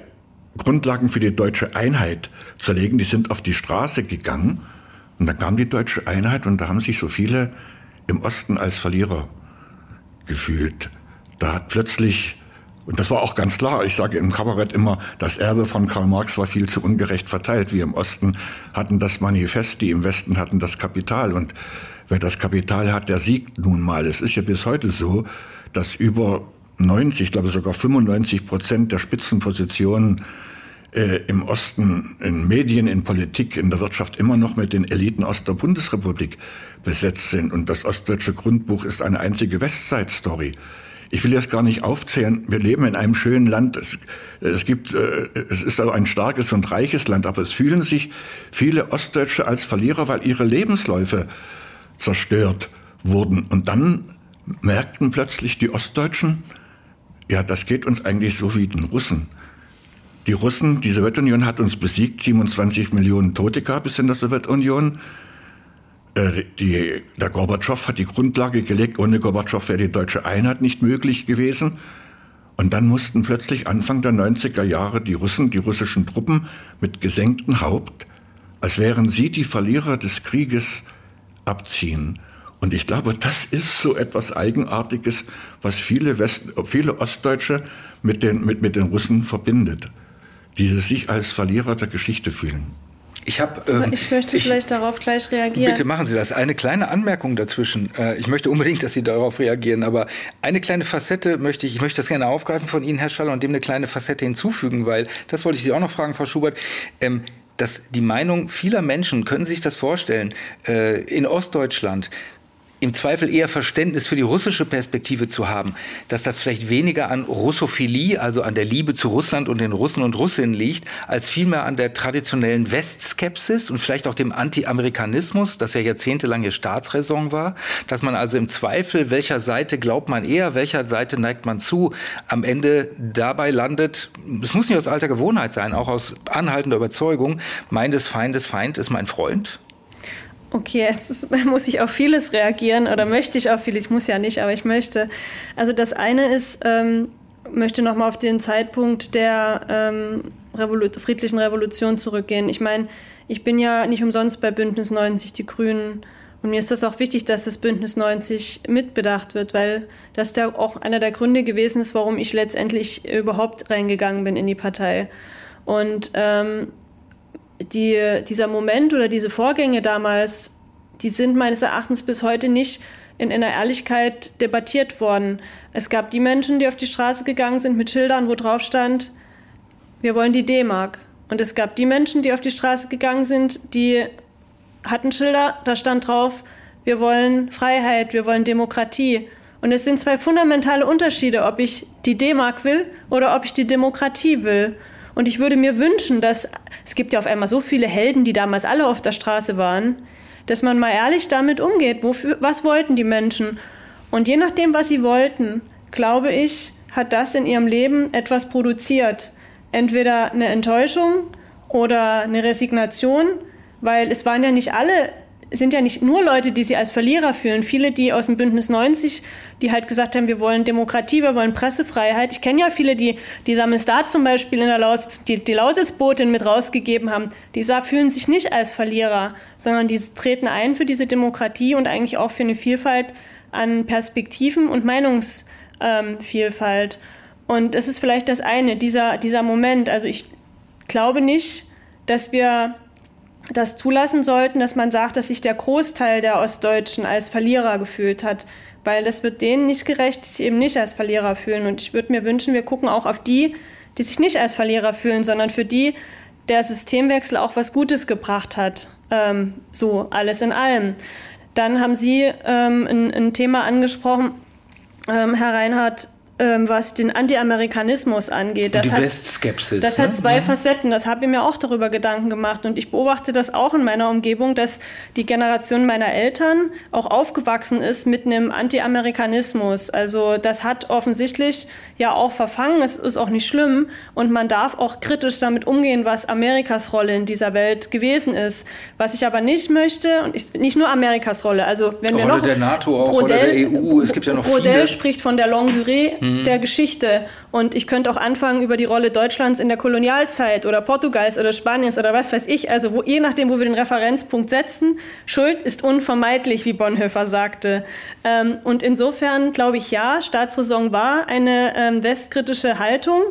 Grundlagen für die deutsche Einheit zu legen. Die sind auf die Straße gegangen und dann kam die deutsche Einheit und da haben sich so viele im Osten als Verlierer gefühlt. Da hat plötzlich und das war auch ganz klar. Ich sage im Kabarett immer, das Erbe von Karl Marx war viel zu ungerecht verteilt. Wir im Osten hatten das Manifest, die im Westen hatten das Kapital. Und wer das Kapital hat, der siegt nun mal. Es ist ja bis heute so, dass über 90, ich glaube sogar 95 Prozent der Spitzenpositionen äh, im Osten, in Medien, in Politik, in der Wirtschaft immer noch mit den Eliten aus der Bundesrepublik besetzt sind. Und das Ostdeutsche Grundbuch ist eine einzige Westside-Story. Ich will jetzt gar nicht aufzählen. Wir leben in einem schönen Land. Es, es gibt, äh, es ist ein starkes und reiches Land, aber es fühlen sich viele Ostdeutsche als Verlierer, weil ihre Lebensläufe zerstört wurden. Und dann merkten plötzlich die Ostdeutschen, ja, das geht uns eigentlich so wie den Russen. Die Russen, die Sowjetunion hat uns besiegt, 27 Millionen Tote gab es in der Sowjetunion. Äh, die, der Gorbatschow hat die Grundlage gelegt. Ohne Gorbatschow wäre die deutsche Einheit nicht möglich gewesen. Und dann mussten plötzlich Anfang der 90er Jahre die Russen, die russischen Truppen mit gesenktem Haupt, als wären sie die Verlierer des Krieges, abziehen. Und ich glaube, das ist so etwas Eigenartiges, was viele, West, viele Ostdeutsche mit den, mit, mit den Russen verbindet. Diese sich als Verlierer der Geschichte fühlen. Ich, hab, ähm, ich möchte ich, vielleicht darauf gleich reagieren. Bitte machen Sie das. Eine kleine Anmerkung dazwischen. Äh, ich möchte unbedingt, dass Sie darauf reagieren, aber eine kleine Facette möchte ich, ich möchte das gerne aufgreifen von Ihnen, Herr Schaller, und dem eine kleine Facette hinzufügen, weil das wollte ich Sie auch noch fragen, Frau Schubert. Ähm, dass die Meinung vieler Menschen, können Sie sich das vorstellen, äh, in Ostdeutschland, im Zweifel eher Verständnis für die russische Perspektive zu haben, dass das vielleicht weniger an Russophilie, also an der Liebe zu Russland und den Russen und Russinnen liegt, als vielmehr an der traditionellen Westskepsis und vielleicht auch dem Anti-Amerikanismus, das ja jahrzehntelange Staatsräson war, dass man also im Zweifel, welcher Seite glaubt man eher, welcher Seite neigt man zu, am Ende dabei landet, es muss nicht aus alter Gewohnheit sein, auch aus anhaltender Überzeugung, meines Feindes Feind ist mein Freund Okay, jetzt muss ich auf vieles reagieren oder möchte ich auf vieles, ich muss ja nicht, aber ich möchte. Also das eine ist, ähm, möchte nochmal auf den Zeitpunkt der ähm, Revolu friedlichen Revolution zurückgehen. Ich meine, ich bin ja nicht umsonst bei Bündnis 90 Die Grünen und mir ist das auch wichtig, dass das Bündnis 90 mitbedacht wird, weil das ja auch einer der Gründe gewesen ist, warum ich letztendlich überhaupt reingegangen bin in die Partei. Und ähm, die, dieser Moment oder diese Vorgänge damals, die sind meines Erachtens bis heute nicht in einer Ehrlichkeit debattiert worden. Es gab die Menschen, die auf die Straße gegangen sind mit Schildern, wo drauf stand, wir wollen die D-Mark. Und es gab die Menschen, die auf die Straße gegangen sind, die hatten Schilder, da stand drauf, wir wollen Freiheit, wir wollen Demokratie. Und es sind zwei fundamentale Unterschiede, ob ich die D-Mark will oder ob ich die Demokratie will. Und ich würde mir wünschen, dass es gibt ja auf einmal so viele Helden, die damals alle auf der Straße waren, dass man mal ehrlich damit umgeht. Wofür, was wollten die Menschen? Und je nachdem, was sie wollten, glaube ich, hat das in ihrem Leben etwas produziert. Entweder eine Enttäuschung oder eine Resignation, weil es waren ja nicht alle sind ja nicht nur Leute, die sie als Verlierer fühlen. Viele, die aus dem Bündnis 90, die halt gesagt haben, wir wollen Demokratie, wir wollen Pressefreiheit. Ich kenne ja viele, die die Samizdat zum Beispiel in der Lausitz, die, die Lausitzbotin mit rausgegeben haben. Die fühlen sich nicht als Verlierer, sondern die treten ein für diese Demokratie und eigentlich auch für eine Vielfalt an Perspektiven und Meinungsvielfalt. Ähm, und das ist vielleicht das eine, dieser, dieser Moment. Also ich glaube nicht, dass wir das zulassen sollten, dass man sagt, dass sich der Großteil der Ostdeutschen als Verlierer gefühlt hat. Weil das wird denen nicht gerecht, die sich eben nicht als Verlierer fühlen. Und ich würde mir wünschen, wir gucken auch auf die, die sich nicht als Verlierer fühlen, sondern für die der Systemwechsel auch was Gutes gebracht hat. Ähm, so alles in allem. Dann haben Sie ähm, ein, ein, Thema angesprochen, ähm, Herr Reinhardt, ähm, was den Anti-Amerikanismus angeht. Das die hat, Westskepsis. Das ne? hat zwei mhm. Facetten. Das habe ich mir auch darüber Gedanken gemacht. Und ich beobachte das auch in meiner Umgebung, dass die Generation meiner Eltern auch aufgewachsen ist mit einem Anti-Amerikanismus. Also das hat offensichtlich ja auch verfangen. Es ist auch nicht schlimm. Und man darf auch kritisch damit umgehen, was Amerikas Rolle in dieser Welt gewesen ist. Was ich aber nicht möchte, und ich, nicht nur Amerikas Rolle, also wenn wir Rolle noch... der NATO, auch Brodell, Rolle der EU, es gibt ja noch Brodell viele. spricht von der Longue Durée mhm. der Geschichte. Und ich könnte auch anfangen über die Rolle Deutschlands in der Kolonialzeit oder Portugals oder Spaniens oder was weiß ich. Also wo, je nachdem, wo wir den Referenzpunkt setzen, Schuld ist unvermeidlich, wie Bonhoeffer sagte. Ähm, und insofern glaube ich, ja, Staatsräson war eine ähm, westkritische Haltung,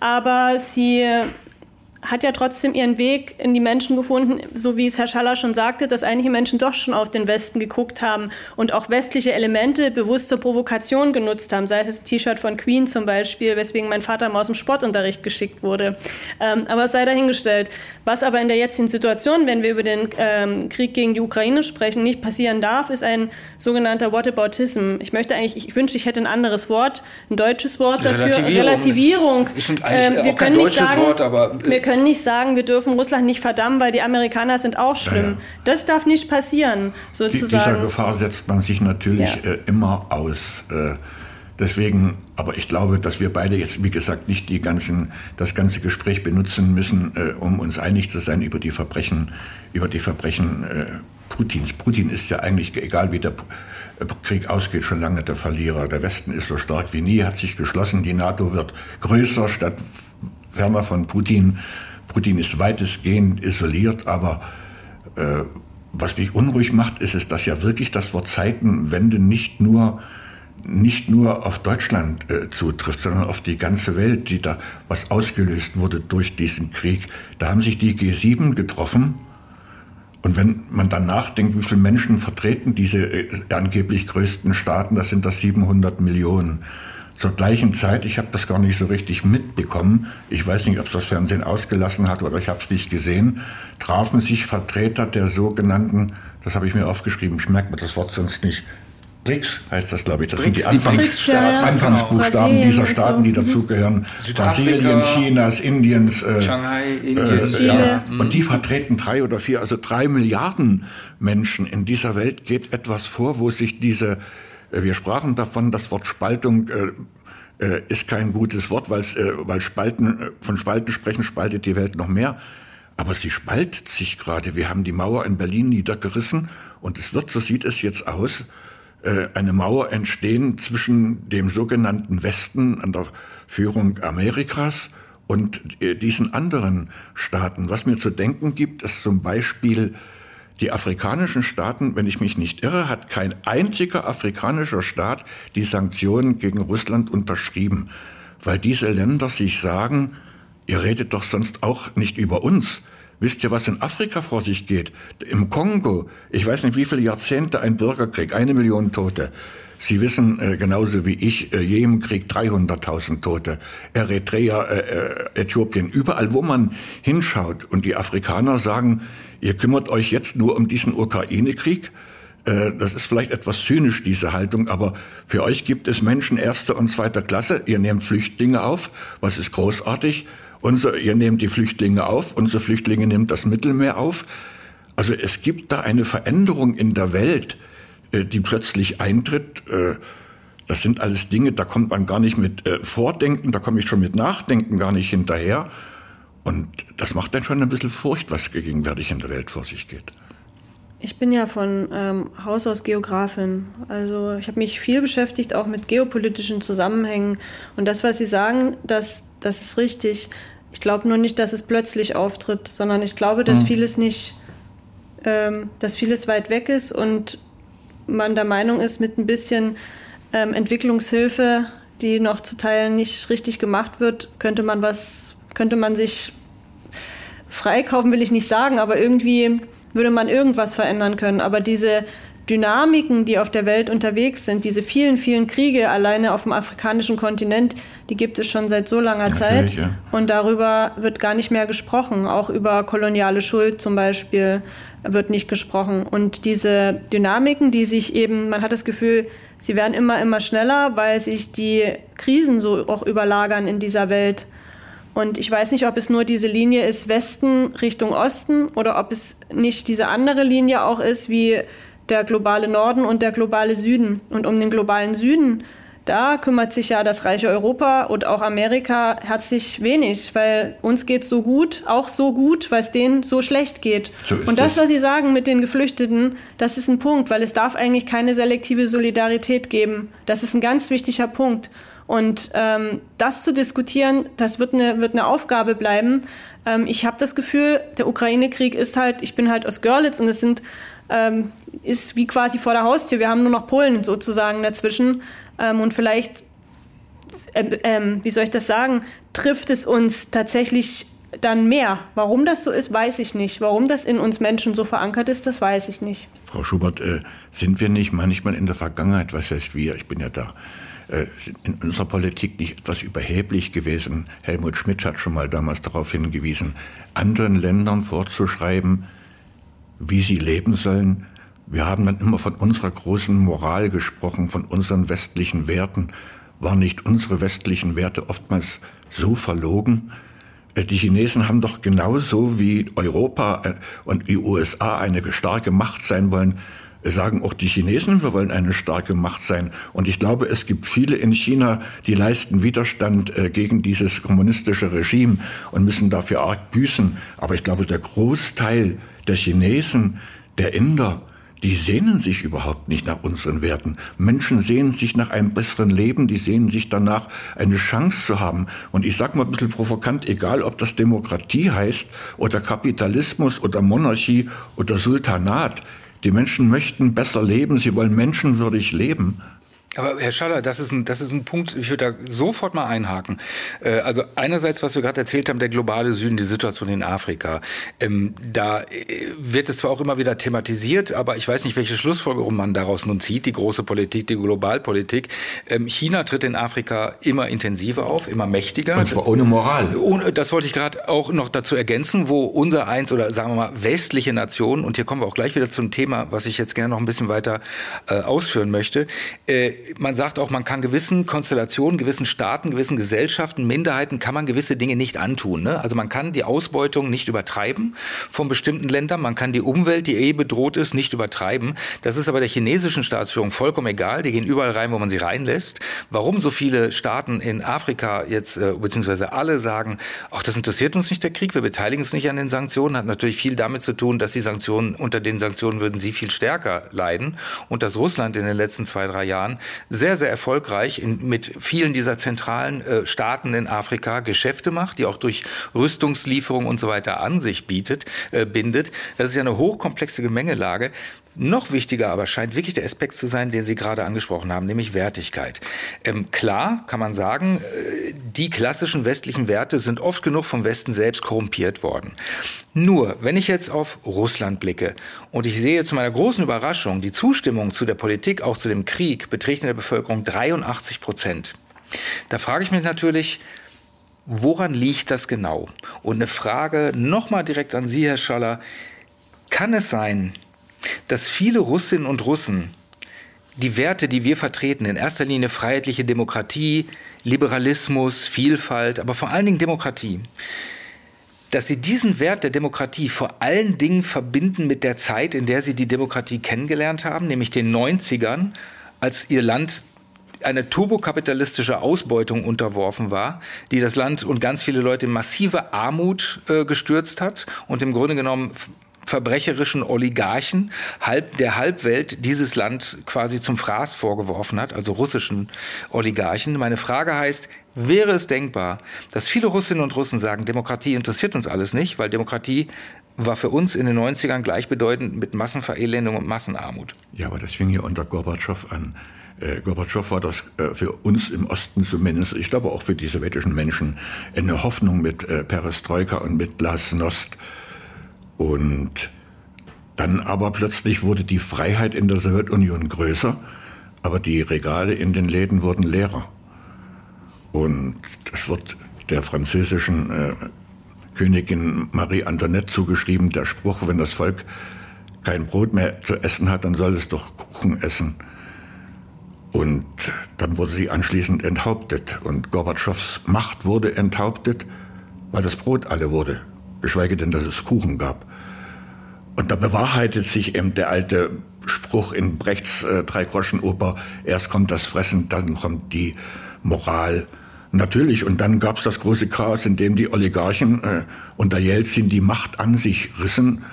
aber sie hat ja trotzdem ihren Weg in die Menschen gefunden, so wie es Herr Schaller schon sagte, dass einige Menschen doch schon auf den Westen geguckt haben und auch westliche Elemente bewusst zur Provokation genutzt haben, sei es das T-Shirt von Queen zum Beispiel, weswegen mein Vater mal aus dem Sportunterricht geschickt wurde. Ähm, aber es sei dahingestellt. Was aber in der jetzigen Situation, wenn wir über den ähm, Krieg gegen die Ukraine sprechen, nicht passieren darf, ist ein sogenannter Whataboutism. Ich möchte eigentlich, ich wünschte, ich hätte ein anderes Wort, ein deutsches Wort dafür. Relativierung. Relativierung. Ich finde eigentlich ähm, wir auch kein deutsches sagen, Wort, aber wir können nicht sagen, wir dürfen Russland nicht verdammen, weil die Amerikaner sind auch schlimm. Ja, ja. Das darf nicht passieren, sozusagen. Dieser Gefahr setzt man sich natürlich ja. äh, immer aus. Äh, deswegen, aber ich glaube, dass wir beide jetzt, wie gesagt, nicht die ganzen, das ganze Gespräch benutzen müssen, äh, um uns einig zu sein über die Verbrechen, über die Verbrechen äh, Putins. Putin ist ja eigentlich, egal wie der Krieg ausgeht, schon lange der Verlierer. Der Westen ist so stark wie nie, hat sich geschlossen, die NATO wird größer statt ferner von Putin. Putin ist weitestgehend isoliert, aber äh, was mich unruhig macht, ist es, dass ja wirklich das Wort Zeitenwende nicht nur nicht nur auf Deutschland äh, zutrifft, sondern auf die ganze Welt, die da was ausgelöst wurde durch diesen Krieg. Da haben sich die G7 getroffen. Und wenn man dann nachdenkt, wie viele Menschen vertreten diese äh, angeblich größten Staaten, das sind das 700 Millionen zur gleichen Zeit, ich habe das gar nicht so richtig mitbekommen, ich weiß nicht, ob es das Fernsehen ausgelassen hat oder ich habe es nicht gesehen, trafen sich Vertreter der sogenannten, das habe ich mir aufgeschrieben, ich merke mir das Wort sonst nicht, BRICS heißt das, glaube ich. Das BRICS, sind die, Anfangs BRICS, ja, Anfangsbuchstaben genau. dieser Staaten, die dazugehören. Brasiliens, Chinas, Indiens, äh, Shanghai, Indien, äh, ja. Und die vertreten drei oder vier, also drei Milliarden Menschen in dieser Welt. Geht etwas vor, wo sich diese äh, wir sprachen davon, das Wort Spaltung äh, äh, ist kein gutes Wort, weil, äh, weil Spalten, äh, von Spalten sprechen spaltet die Welt noch mehr. Aber sie spaltet sich gerade. Wir haben die Mauer in Berlin niedergerissen und es wird, so sieht es jetzt aus, äh, eine Mauer entstehen zwischen dem sogenannten Westen an der Führung Amerikas und diesen anderen Staaten. Was mir zu denken gibt, ist zum Beispiel die afrikanischen Staaten, wenn ich mich nicht irre, hat kein einziger afrikanischer Staat die Sanktionen gegen Russland unterschrieben, weil diese Länder sich sagen, ihr redet doch sonst auch nicht über uns. Wisst ihr, was in Afrika vor sich geht? Im Kongo, ich weiß nicht wie viele Jahrzehnte ein Bürgerkrieg, eine Million Tote. Sie wissen äh, genauso wie ich, äh, jedem Krieg 300.000 Tote. Eritrea, äh, äh, Äthiopien, überall wo man hinschaut. Und die Afrikaner sagen, ihr kümmert euch jetzt nur um diesen Ukraine-Krieg. Äh, das ist vielleicht etwas zynisch, diese Haltung, aber für euch gibt es Menschen erster und zweiter Klasse. Ihr nehmt Flüchtlinge auf, was ist großartig. Unser, ihr nehmt die Flüchtlinge auf, unsere Flüchtlinge nimmt das Mittelmeer auf. Also es gibt da eine Veränderung in der Welt, äh, die plötzlich eintritt. Äh, das sind alles Dinge, da kommt man gar nicht mit Vordenken, da komme ich schon mit Nachdenken gar nicht hinterher. Und das macht dann schon ein bisschen Furcht, was gegenwärtig in der Welt vor sich geht. Ich bin ja von ähm, Haus aus Geografin. Also ich habe mich viel beschäftigt, auch mit geopolitischen Zusammenhängen. Und das, was Sie sagen, das, das ist richtig. Ich glaube nur nicht, dass es plötzlich auftritt, sondern ich glaube, dass mhm. vieles nicht, ähm, dass vieles weit weg ist und man der Meinung ist, mit ein bisschen ähm, Entwicklungshilfe, die noch zu Teilen nicht richtig gemacht wird, könnte man was könnte man sich freikaufen, will ich nicht sagen, aber irgendwie würde man irgendwas verändern können. Aber diese, Dynamiken, die auf der Welt unterwegs sind, diese vielen, vielen Kriege alleine auf dem afrikanischen Kontinent, die gibt es schon seit so langer Zeit. Ja. Und darüber wird gar nicht mehr gesprochen. Auch über koloniale Schuld zum Beispiel wird nicht gesprochen. Und diese Dynamiken, die sich eben, man hat das Gefühl, sie werden immer, immer schneller, weil sich die Krisen so auch überlagern in dieser Welt. Und ich weiß nicht, ob es nur diese Linie ist Westen Richtung Osten oder ob es nicht diese andere Linie auch ist, wie der globale Norden und der globale Süden. Und um den globalen Süden, da kümmert sich ja das reiche Europa und auch Amerika herzlich wenig, weil uns geht es so gut, auch so gut, weil es denen so schlecht geht. So und das, was Sie sagen mit den Geflüchteten, das ist ein Punkt, weil es darf eigentlich keine selektive Solidarität geben. Das ist ein ganz wichtiger Punkt. Und ähm, das zu diskutieren, das wird eine, wird eine Aufgabe bleiben. Ähm, ich habe das Gefühl, der Ukraine-Krieg ist halt, ich bin halt aus Görlitz und es sind ähm, ist wie quasi vor der Haustür. Wir haben nur noch Polen sozusagen dazwischen. Ähm, und vielleicht, äh, äh, wie soll ich das sagen, trifft es uns tatsächlich dann mehr. Warum das so ist, weiß ich nicht. Warum das in uns Menschen so verankert ist, das weiß ich nicht. Frau Schubert, äh, sind wir nicht manchmal in der Vergangenheit, was heißt wir, ich bin ja da, in unserer Politik nicht etwas überheblich gewesen? Helmut Schmidt hat schon mal damals darauf hingewiesen, anderen Ländern vorzuschreiben, wie sie leben sollen. Wir haben dann immer von unserer großen Moral gesprochen, von unseren westlichen Werten. Waren nicht unsere westlichen Werte oftmals so verlogen? Äh, die Chinesen haben doch genauso wie Europa äh, und die USA eine starke Macht sein wollen, äh, sagen auch die Chinesen, wir wollen eine starke Macht sein. Und ich glaube, es gibt viele in China, die leisten Widerstand gegen dieses kommunistische Regime und müssen dafür arg büßen. Aber ich glaube, der Großteil der Chinesen, der Inder, die sehnen sich überhaupt nicht nach unseren Werten. Menschen sehnen sich nach einem besseren Leben, die sehnen sich danach, eine Chance zu haben. Und ich sage mal ein bisschen provokant, egal ob das Demokratie heißt oder Kapitalismus oder Monarchie oder Sultanat, die Menschen möchten besser leben, sie wollen menschenwürdig leben. Aber Herr Schaller, das ist ein, das ist ein Punkt, ich würde da sofort mal einhaken. Äh, also einerseits, was wir gerade erzählt haben, der globale Süden, die Situation in Afrika. Ähm, da äh, wird es zwar auch immer wieder thematisiert, aber ich weiß nicht, welche Schlussfolgerung man daraus nun zieht, die große Politik, die Globalpolitik. Ähm, China tritt in Afrika immer intensiver auf, immer mächtiger. Und zwar ohne Moral. Das wollte ich gerade auch noch dazu ergänzen, wo unser eins oder sagen wir mal westliche Nationen, und hier kommen wir auch gleich wieder zum Thema, was ich jetzt gerne noch ein bisschen weiter äh, ausführen möchte, man sagt auch, man kann gewissen Konstellationen, gewissen Staaten, gewissen Gesellschaften, Minderheiten, kann man gewisse Dinge nicht antun. Ne? Also man kann die Ausbeutung nicht übertreiben von bestimmten Ländern, man kann die Umwelt, die eh bedroht ist, nicht übertreiben. Das ist aber der chinesischen Staatsführung vollkommen egal. Die gehen überall rein, wo man sie reinlässt. Warum so viele Staaten in Afrika jetzt, äh, beziehungsweise alle sagen, ach, das interessiert uns nicht der Krieg, wir beteiligen uns nicht an den Sanktionen, hat natürlich viel damit zu tun, dass die Sanktionen, unter den Sanktionen würden sie viel stärker leiden und dass Russland in den letzten zwei, drei Jahren sehr, sehr erfolgreich in, mit vielen dieser zentralen äh, Staaten in Afrika Geschäfte macht, die auch durch Rüstungslieferungen und so weiter an sich bietet, äh, bindet. Das ist ja eine hochkomplexe Gemengelage. Noch wichtiger aber scheint wirklich der Aspekt zu sein, den Sie gerade angesprochen haben, nämlich Wertigkeit. Ähm, klar kann man sagen, äh, die klassischen westlichen Werte sind oft genug vom Westen selbst korrumpiert worden. Nur, wenn ich jetzt auf Russland blicke und ich sehe zu meiner großen Überraschung, die Zustimmung zu der Politik, auch zu dem Krieg, beträgt in der Bevölkerung 83 Prozent. Da frage ich mich natürlich, woran liegt das genau? Und eine Frage nochmal direkt an Sie, Herr Schaller. Kann es sein, dass viele Russinnen und Russen die Werte, die wir vertreten, in erster Linie freiheitliche Demokratie, Liberalismus, Vielfalt, aber vor allen Dingen Demokratie, dass sie diesen Wert der Demokratie vor allen Dingen verbinden mit der Zeit, in der sie die Demokratie kennengelernt haben, nämlich den 90ern, als ihr Land eine turbokapitalistische Ausbeutung unterworfen war, die das Land und ganz viele Leute in massive Armut äh, gestürzt hat und im Grunde genommen verbrecherischen Oligarchen halb, der Halbwelt dieses Land quasi zum Fraß vorgeworfen hat, also russischen Oligarchen. Meine Frage heißt, wäre es denkbar, dass viele Russinnen und Russen sagen, Demokratie interessiert uns alles nicht, weil Demokratie war für uns in den 90ern gleichbedeutend mit Massenverelendung und Massenarmut. Ja, aber das fing ja unter Gorbatschow an. Äh, Gorbatschow war das äh, für uns im Osten zumindest, ich glaube auch für die sowjetischen Menschen, eine Hoffnung mit äh, Perestroika und mit Glasnost und Dann aber plötzlich wurde die Freiheit in der Sowjetunion größer, aber die Regale in den Läden wurden leerer. Und das wird der französischen äh, Königin Marie Antoinette zugeschrieben, der Spruch, wenn das Volk kein Brot mehr zu essen hat, dann soll es doch Kuchen essen. Und dann wurde sie anschließend enthauptet. Und Gorbatschows Macht wurde enthauptet, weil das Brot alle wurde. Geschweige denn, dass es Kuchen gab. Und da bewahrheitet sich eben der alte Spruch in Brechts äh, Drei-Groschen-Oper, erst kommt das Fressen, dann kommt die Moral. Natürlich, und dann gab es das große Chaos, in dem die Oligarchen äh, unter Jelzin die Macht an sich rissen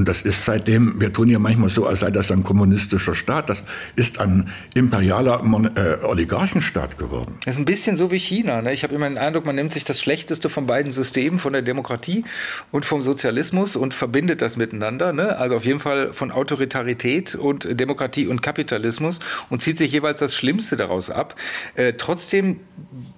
und das ist seitdem, wir tun ja manchmal so, als sei das ein kommunistischer Staat, das ist ein imperialer äh, Oligarchenstaat geworden. Das ist ein bisschen so wie China. Ne? Ich habe immer den Eindruck, man nimmt sich das Schlechteste von beiden Systemen, von der Demokratie und vom Sozialismus und verbindet das miteinander. Ne? Also auf jeden Fall von Autoritarität und Demokratie und Kapitalismus und zieht sich jeweils das Schlimmste daraus ab. Äh, trotzdem,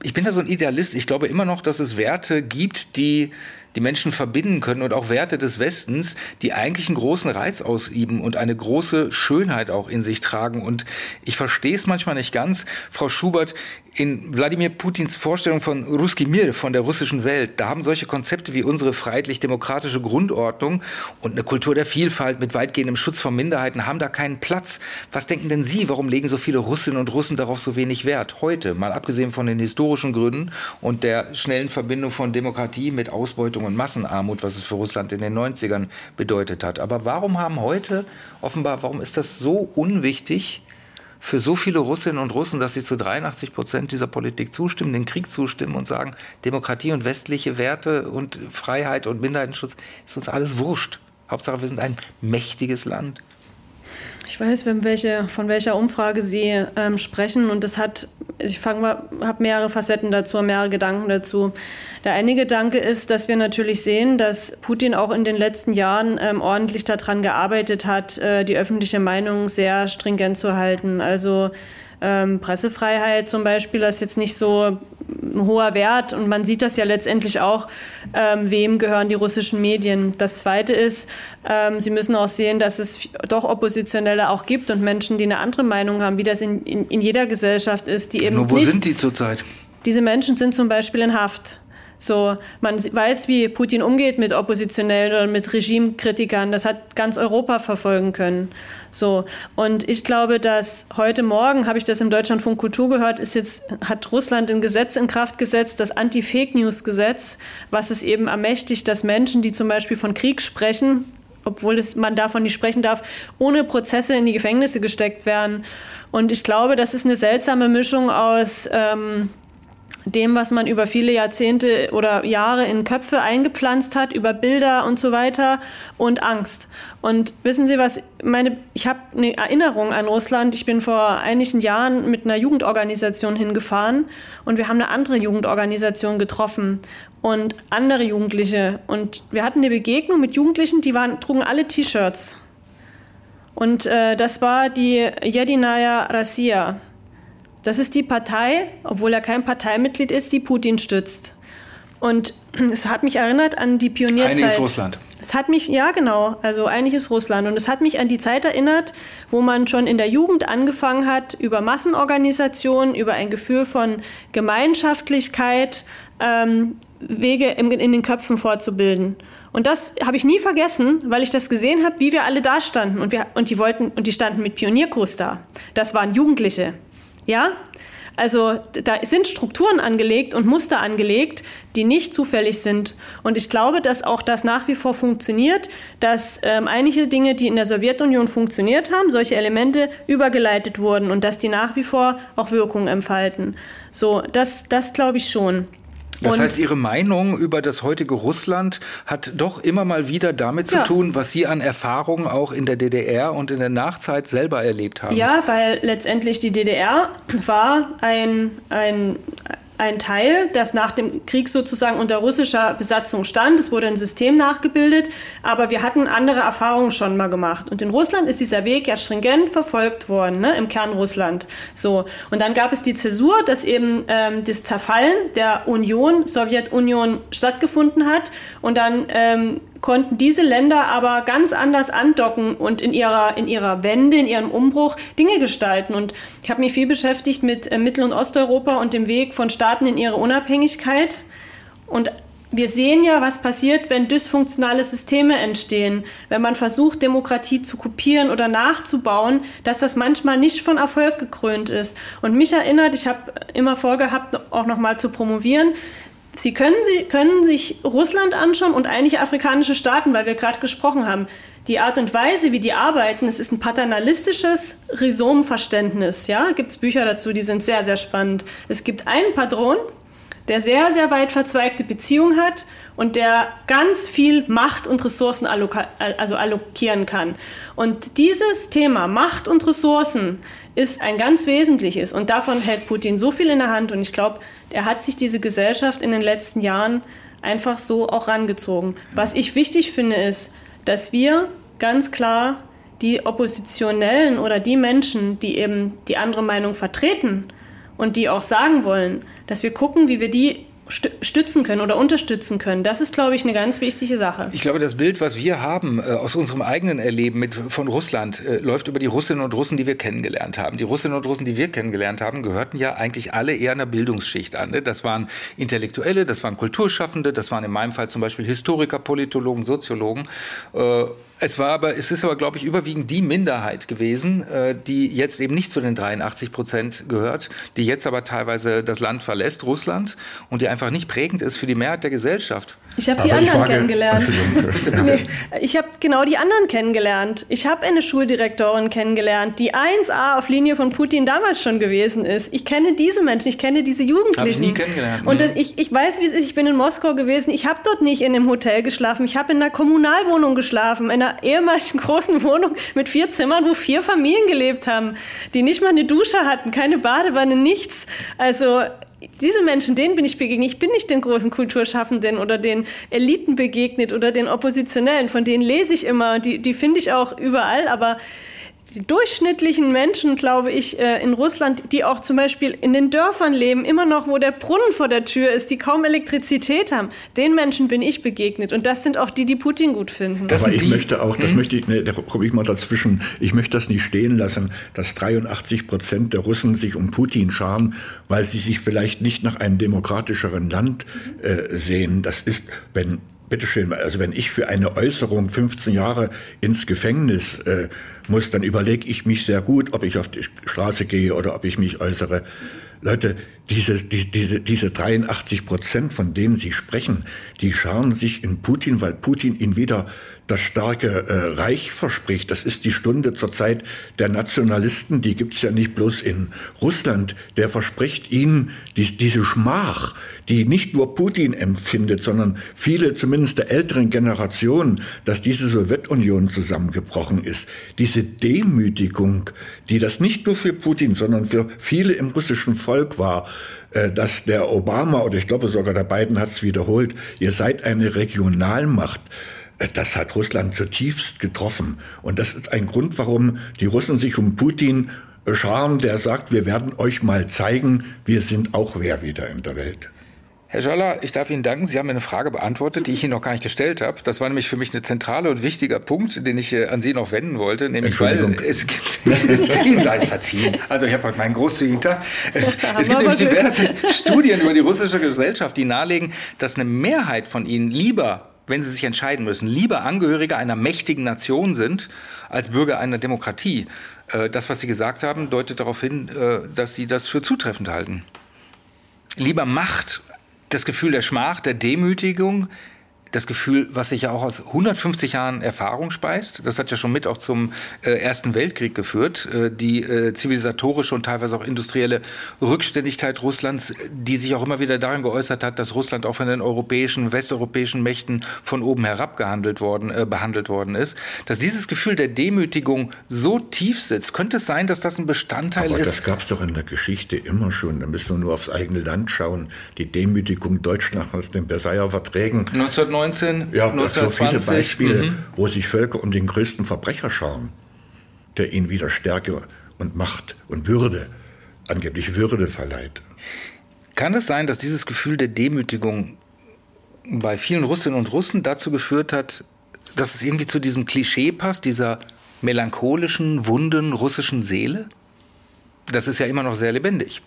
ich bin da so ein Idealist. Ich glaube immer noch, dass es Werte gibt, die die Menschen verbinden können und auch Werte des Westens, die eigentlich einen großen Reiz ausüben und eine große Schönheit auch in sich tragen. Und ich verstehe es manchmal nicht ganz. Frau Schubert, in Wladimir Putins Vorstellung von Ruski Mir, von der russischen Welt, da haben solche Konzepte wie unsere freiheitlich-demokratische Grundordnung und eine Kultur der Vielfalt mit weitgehendem Schutz von Minderheiten haben da keinen Platz. Was denken denn Sie, warum legen so viele Russinnen und Russen darauf so wenig Wert? Heute, mal abgesehen von den historischen Gründen und der schnellen Verbindung von Demokratie mit Ausbeutung und Massenarmut, was es für Russland in den 90ern bedeutet hat. Aber warum haben heute offenbar, warum ist das so unwichtig, für so viele Russinnen und Russen, dass sie zu 83 Prozent dieser Politik zustimmen, den Krieg zustimmen und sagen, Demokratie und westliche Werte und Freiheit und Minderheitenschutz ist uns alles wurscht. Hauptsache, wir sind ein mächtiges Land. Ich weiß, welche, von welcher Umfrage Sie ähm, sprechen und das hat, ich habe mehrere Facetten dazu, mehrere Gedanken dazu. Der eine Gedanke ist, dass wir natürlich sehen, dass Putin auch in den letzten Jahren ähm, ordentlich daran gearbeitet hat, äh, die öffentliche Meinung sehr stringent zu halten. Also ähm, Pressefreiheit zum Beispiel, das ist jetzt nicht so hoher Wert und man sieht das ja letztendlich auch, ähm, wem gehören die russischen Medien. Das Zweite ist, ähm, Sie müssen auch sehen, dass es doch Oppositionelle auch gibt und Menschen, die eine andere Meinung haben, wie das in, in, in jeder Gesellschaft ist, die eben Nur wo nicht, sind die zurzeit? Diese Menschen sind zum Beispiel in Haft. So, man weiß, wie Putin umgeht mit Oppositionellen oder mit Regimekritikern. Das hat ganz Europa verfolgen können. So. Und ich glaube, dass heute Morgen, habe ich das im Deutschlandfunk Kultur gehört, ist jetzt, hat Russland ein Gesetz in Kraft gesetzt, das Anti-Fake-News-Gesetz, was es eben ermächtigt, dass Menschen, die zum Beispiel von Krieg sprechen, obwohl es, man davon nicht sprechen darf, ohne Prozesse in die Gefängnisse gesteckt werden. Und ich glaube, das ist eine seltsame Mischung aus ähm, dem, was man über viele Jahrzehnte oder Jahre in Köpfe eingepflanzt hat, über Bilder und so weiter und Angst. Und wissen Sie was, meine, ich habe eine Erinnerung an Russland. Ich bin vor einigen Jahren mit einer Jugendorganisation hingefahren und wir haben eine andere Jugendorganisation getroffen und andere Jugendliche. Und wir hatten eine Begegnung mit Jugendlichen, die waren, trugen alle T-Shirts. Und äh, das war die Jedinaya Rassia. Das ist die Partei, obwohl er kein Parteimitglied ist, die Putin stützt. Und es hat mich erinnert an die Pionierzeit. Einiges Russland. Es hat mich, ja genau, also einiges Russland. Und es hat mich an die Zeit erinnert, wo man schon in der Jugend angefangen hat, über Massenorganisationen, über ein Gefühl von Gemeinschaftlichkeit ähm, Wege in, in den Köpfen vorzubilden. Und das habe ich nie vergessen, weil ich das gesehen habe, wie wir alle da standen. Und, wir, und die wollten, und die standen mit Pionierkurs da. Das waren Jugendliche. Ja? Also da sind Strukturen angelegt und Muster angelegt, die nicht zufällig sind. Und ich glaube, dass auch das nach wie vor funktioniert, dass ähm, einige Dinge, die in der Sowjetunion funktioniert haben, solche Elemente übergeleitet wurden und dass die nach wie vor auch Wirkung entfalten. So, das, das glaube ich schon. Das heißt, Ihre Meinung über das heutige Russland hat doch immer mal wieder damit ja. zu tun, was Sie an Erfahrungen auch in der DDR und in der Nachzeit selber erlebt haben. Ja, weil letztendlich die DDR war ein, ein ein Teil, das nach dem Krieg sozusagen unter russischer Besatzung stand. Es wurde ein System nachgebildet, aber wir hatten andere Erfahrungen schon mal gemacht. Und in Russland ist dieser Weg ja stringent verfolgt worden, ne, im Kern Russland. So. Und dann gab es die Zäsur, dass eben ähm, das Zerfallen der Union, Sowjetunion stattgefunden hat. Und dann ähm, konnten diese Länder aber ganz anders andocken und in ihrer, in ihrer Wende, in ihrem Umbruch Dinge gestalten. Und ich habe mich viel beschäftigt mit äh, Mittel- und Osteuropa und dem Weg von Staaten in ihre Unabhängigkeit. Und wir sehen ja, was passiert, wenn dysfunktionale Systeme entstehen, wenn man versucht, Demokratie zu kopieren oder nachzubauen, dass das manchmal nicht von Erfolg gekrönt ist. Und mich erinnert, ich habe immer vorgehabt, auch noch mal zu promovieren. Sie können, Sie können sich Russland anschauen und einige afrikanische Staaten, weil wir gerade gesprochen haben. Die Art und Weise, wie die arbeiten, es ist ein paternalistisches Rhizomverständnis. Ja, gibt es Bücher dazu, die sind sehr, sehr spannend. Es gibt einen Patron, der sehr, sehr weit verzweigte Beziehungen hat und der ganz viel Macht und Ressourcen also allokieren kann. Und dieses Thema Macht und Ressourcen ist ein ganz wesentliches und davon hält Putin so viel in der Hand und ich glaube, er hat sich diese Gesellschaft in den letzten Jahren einfach so auch rangezogen. Was ich wichtig finde, ist, dass wir ganz klar die Oppositionellen oder die Menschen, die eben die andere Meinung vertreten und die auch sagen wollen, dass wir gucken, wie wir die stützen können oder unterstützen können. Das ist, glaube ich, eine ganz wichtige Sache. Ich glaube, das Bild, was wir haben äh, aus unserem eigenen Erleben mit, von Russland, äh, läuft über die Russinnen und Russen, die wir kennengelernt haben. Die Russinnen und Russen, die wir kennengelernt haben, gehörten ja eigentlich alle eher einer Bildungsschicht an. Ne? Das waren Intellektuelle, das waren Kulturschaffende, das waren in meinem Fall zum Beispiel Historiker, Politologen, Soziologen. Äh, es war aber, es ist aber, glaube ich, überwiegend die Minderheit gewesen, äh, die jetzt eben nicht zu den 83 Prozent gehört, die jetzt aber teilweise das Land verlässt, Russland, und die einfach nicht prägend ist für die Mehrheit der Gesellschaft. Ich habe die anderen frage, kennengelernt. nee, ich habe genau die anderen kennengelernt. Ich habe eine Schuldirektorin kennengelernt, die 1A auf Linie von Putin damals schon gewesen ist. Ich kenne diese Menschen, ich kenne diese Jugendlichen. Habe ich nie kennengelernt. Und das, ich, ich weiß, wie es ist. Ich bin in Moskau gewesen. Ich habe dort nicht in einem Hotel geschlafen. Ich habe in einer Kommunalwohnung geschlafen, in einer ehemaligen großen Wohnung mit vier Zimmern, wo vier Familien gelebt haben, die nicht mal eine Dusche hatten, keine Badewanne, nichts. Also diese Menschen, denen bin ich begegnet. Ich bin nicht den großen Kulturschaffenden oder den Eliten begegnet oder den Oppositionellen. Von denen lese ich immer. Die, die finde ich auch überall. Aber die durchschnittlichen Menschen, glaube ich, äh, in Russland, die auch zum Beispiel in den Dörfern leben, immer noch, wo der Brunnen vor der Tür ist, die kaum Elektrizität haben, den Menschen bin ich begegnet. Und das sind auch die, die Putin gut finden. Das Aber ich möchte auch, das hm? möchte ich, ne, da komme ich mal dazwischen, ich möchte das nicht stehen lassen, dass 83 Prozent der Russen sich um Putin scharen, weil sie sich vielleicht nicht nach einem demokratischeren Land äh, sehen. Das ist, wenn bitteschön, also wenn ich für eine Äußerung 15 Jahre ins Gefängnis äh, muss, dann überlege ich mich sehr gut, ob ich auf die Straße gehe oder ob ich mich äußere. Leute, diese, die, diese, diese 83 Prozent, von denen Sie sprechen, die scharen sich in Putin, weil Putin ihn wieder das starke äh, Reich verspricht. Das ist die Stunde zur Zeit der Nationalisten, die gibt's ja nicht bloß in Russland. Der verspricht ihnen die, diese Schmach, die nicht nur Putin empfindet, sondern viele, zumindest der älteren Generation, dass diese Sowjetunion zusammengebrochen ist. Diese Demütigung, die das nicht nur für Putin, sondern für viele im russischen Volk war, äh, dass der Obama oder ich glaube sogar der Biden hat es wiederholt, ihr seid eine Regionalmacht. Äh, das hat Russland zutiefst getroffen. Und das ist ein Grund, warum die Russen sich um Putin scharen, der sagt, wir werden euch mal zeigen, wir sind auch wer wieder in der Welt. Herr Scholler, ich darf Ihnen danken. Sie haben mir eine Frage beantwortet, die ich Ihnen noch gar nicht gestellt habe. Das war nämlich für mich ein zentraler und wichtiger Punkt, den ich äh, an Sie noch wenden wollte. Nämlich, weil es gibt, es Ihnen sei verziehen. Also ich habe heute meinen großzügigen Tag. Es gibt nämlich diverse Studien über die russische Gesellschaft, die nahelegen, dass eine Mehrheit von Ihnen lieber wenn sie sich entscheiden müssen, lieber Angehörige einer mächtigen Nation sind als Bürger einer Demokratie. Äh, das, was Sie gesagt haben, deutet darauf hin, äh, dass Sie das für zutreffend halten. Lieber Macht, das Gefühl der Schmach, der Demütigung, das Gefühl, was sich ja auch aus 150 Jahren Erfahrung speist. Das hat ja schon mit auch zum äh, Ersten Weltkrieg geführt. Äh, die äh, zivilisatorische und teilweise auch industrielle Rückständigkeit Russlands, die sich auch immer wieder darin geäußert hat, dass Russland auch von den europäischen, westeuropäischen Mächten von oben herab gehandelt worden, äh, behandelt worden ist. Dass dieses Gefühl der Demütigung so tief sitzt, könnte es sein, dass das ein Bestandteil Aber ist. Das gab es doch in der Geschichte immer schon. Da müssen wir nur aufs eigene Land schauen. Die Demütigung Deutschlands aus den Versailler Verträgen. 1990 19, ja, 1920. so viele Beispiele, mhm. wo sich Völker um den größten Verbrecher schauen, der ihnen wieder Stärke und Macht und Würde, angeblich Würde verleiht. Kann es sein, dass dieses Gefühl der Demütigung bei vielen Russinnen und Russen dazu geführt hat, dass es irgendwie zu diesem Klischee passt, dieser melancholischen, wunden russischen Seele? Das ist ja immer noch sehr lebendig.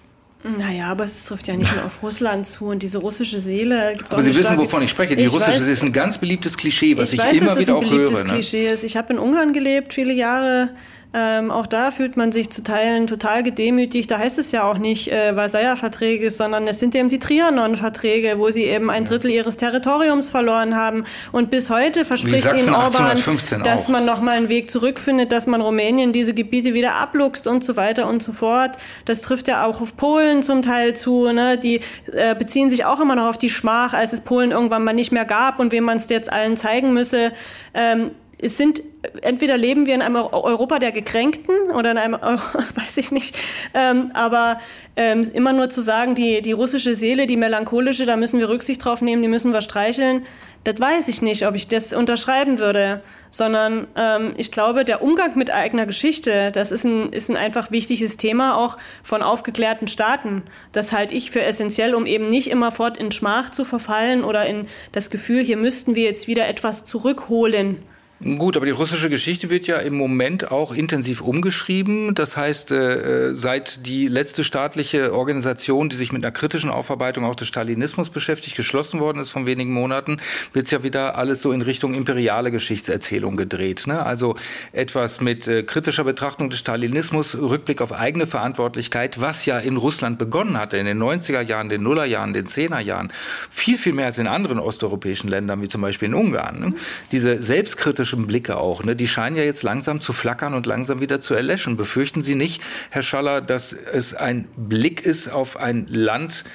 Naja, aber es trifft ja nicht nur auf Russland zu und diese russische Seele. aber Sie wissen, wovon ich spreche. Die ich russische weiß, ist ein ganz beliebtes Klischee, was ich, ich weiß, immer wieder auch höre. Ich weiß, dass es ein beliebtes Klischee ist. Ich habe in Ungarn gelebt, viele Jahre. Ähm, auch da fühlt man sich zu Teilen total gedemütigt. Da heißt es ja auch nicht äh, Versailler-Verträge, sondern es sind eben die Trianon-Verträge, wo sie eben ein Drittel ihres Territoriums verloren haben. Und bis heute verspricht ihnen Orban, dass man nochmal einen Weg zurückfindet, dass man Rumänien diese Gebiete wieder abluchst und so weiter und so fort. Das trifft ja auch auf Polen zum Teil zu. Ne? Die äh, beziehen sich auch immer noch auf die Schmach, als es Polen irgendwann mal nicht mehr gab und wem man es jetzt allen zeigen müsse. Ähm, es sind entweder leben wir in einem Europa der Gekränkten oder in einem, weiß ich nicht, ähm, aber ähm, immer nur zu sagen, die, die russische Seele, die melancholische, da müssen wir Rücksicht drauf nehmen, die müssen wir streicheln, das weiß ich nicht, ob ich das unterschreiben würde, sondern ähm, ich glaube, der Umgang mit eigener Geschichte, das ist ein, ist ein einfach wichtiges Thema auch von aufgeklärten Staaten. Das halte ich für essentiell, um eben nicht immerfort in Schmach zu verfallen oder in das Gefühl, hier müssten wir jetzt wieder etwas zurückholen Gut, aber die russische Geschichte wird ja im Moment auch intensiv umgeschrieben. Das heißt, äh, seit die letzte staatliche Organisation, die sich mit einer kritischen Aufarbeitung auch des Stalinismus beschäftigt, geschlossen worden ist von wenigen Monaten, wird es ja wieder alles so in Richtung imperiale Geschichtserzählung gedreht. Ne? Also etwas mit äh, kritischer Betrachtung des Stalinismus, Rückblick auf eigene Verantwortlichkeit, was ja in Russland begonnen hatte in den 90er Jahren, den Nullerjahren, den Zehnerjahren, viel, viel mehr als in anderen osteuropäischen Ländern, wie zum Beispiel in Ungarn. Ne? Diese selbstkritische kritischen Blicke auch, ne? die scheinen ja jetzt langsam zu flackern und langsam wieder zu erlöschen. Befürchten Sie nicht, Herr Schaller, dass es ein Blick ist auf ein Land,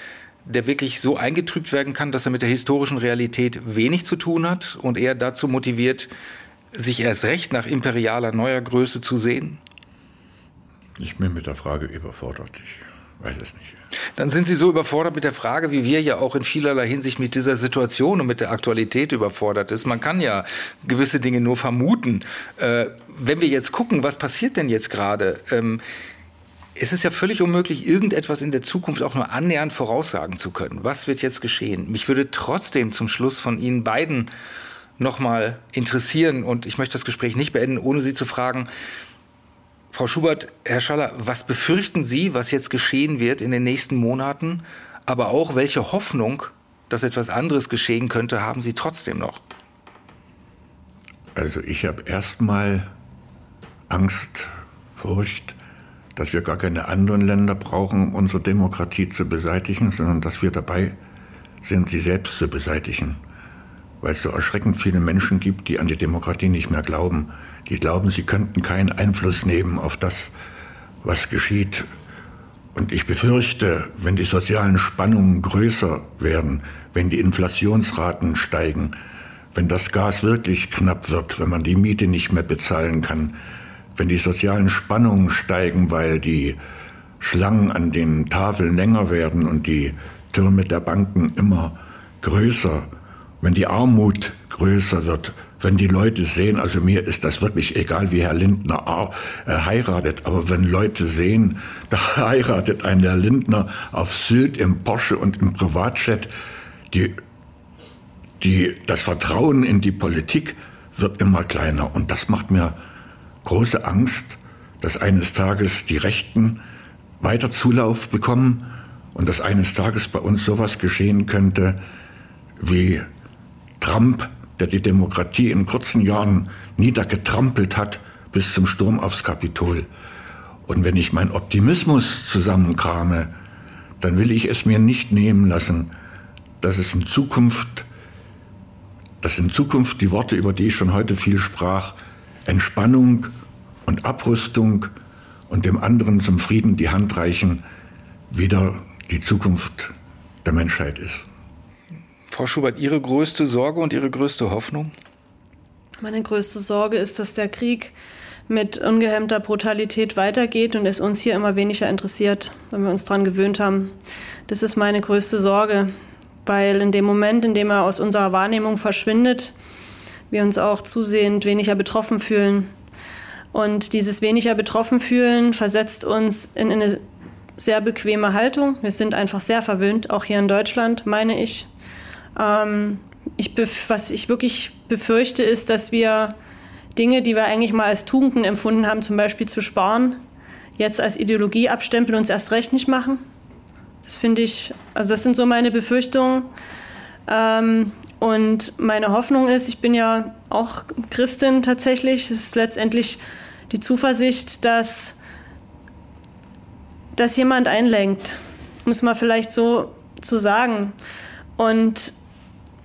der wirklich so eingetrübt werden kann, dass er mit der historischen Realität wenig zu tun hat und eher dazu motiviert, sich erst recht nach imperialer neuer Größe zu sehen? Ich bin mit der Frage überfordert. Ich weiß es nicht. Dann sind Sie so überfordert mit der Frage, wie wir ja auch in vielerlei Hinsicht mit dieser Situation und mit der Aktualität überfordert ist. Man kann ja gewisse Dinge nur vermuten. Äh, wenn wir jetzt gucken, was passiert denn jetzt gerade? Ähm, es ist ja völlig unmöglich, irgendetwas in der Zukunft auch nur annähernd voraussagen zu können. Was wird jetzt geschehen? Mich würde trotzdem zum Schluss von Ihnen beiden nochmal interessieren und ich möchte das Gespräch nicht beenden, ohne Sie zu fragen, Frau Schubert, Herr Schaller, was befürchten Sie, was jetzt geschehen wird in den nächsten Monaten? Aber auch welche Hoffnung, dass etwas anderes geschehen könnte, haben Sie trotzdem noch? Also ich habe erstmal Angst, Furcht, dass wir gar keine anderen Länder brauchen, um unsere Demokratie zu beseitigen, sondern dass wir dabei sind, sie selbst zu beseitigen. Weil es so erschreckend viele Menschen gibt, die an die Demokratie nicht mehr glauben die glauben, sie könnten keinen Einfluss nehmen auf das, was geschieht. Und ich befürchte, wenn die sozialen Spannungen größer werden, wenn die Inflationsraten steigen, wenn das Gas wirklich knapp wird, wenn man die Miete nicht mehr bezahlen kann, wenn die sozialen Spannungen steigen, weil die Schlangen an den Tafeln länger werden und die Türme der Banken immer größer, wenn die Armut größer wird, wenn die Leute sehen, also mir ist das wirklich egal, wie Herr Lindner äh, heiratet, aber wenn Leute sehen, da heiratet ein Herr Lindner auf Sylt im Porsche und im Privatjet, die, die, das Vertrauen in die Politik wird immer kleiner. Und das macht mir große Angst, dass eines Tages die Rechten weiter Zulauf bekommen und dass eines Tages bei uns sowas geschehen könnte wie Trump der die Demokratie in kurzen Jahren niedergetrampelt hat bis zum Sturm aufs Kapitol. Und wenn ich meinen Optimismus zusammenkrame, dann will ich es mir nicht nehmen lassen, dass es in Zukunft, dass in Zukunft die Worte, über die ich schon heute viel sprach, Entspannung und Abrüstung und dem anderen zum Frieden die Hand reichen, wieder die Zukunft der Menschheit ist. Frau Schubert, Ihre größte Sorge und Ihre größte Hoffnung? Meine größte Sorge ist, dass der Krieg mit ungehemmter Brutalität weitergeht und es uns hier immer weniger interessiert, wenn wir uns daran gewöhnt haben. Das ist meine größte Sorge, weil in dem Moment, in dem er aus unserer Wahrnehmung verschwindet, wir uns auch zusehend weniger betroffen fühlen. Und dieses weniger betroffen fühlen versetzt uns in eine sehr bequeme Haltung. Wir sind einfach sehr verwöhnt, auch hier in Deutschland, meine ich. Ähm, ich was ich wirklich befürchte, ist, dass wir Dinge, die wir eigentlich mal als Tugenden empfunden haben, zum Beispiel zu sparen, jetzt als Ideologie abstempeln und es erst recht nicht machen. Das finde ich, also das sind so meine Befürchtungen. Ähm, und meine Hoffnung ist, ich bin ja auch Christin tatsächlich, es ist letztendlich die Zuversicht, dass, dass jemand einlenkt, um es mal vielleicht so zu sagen. Und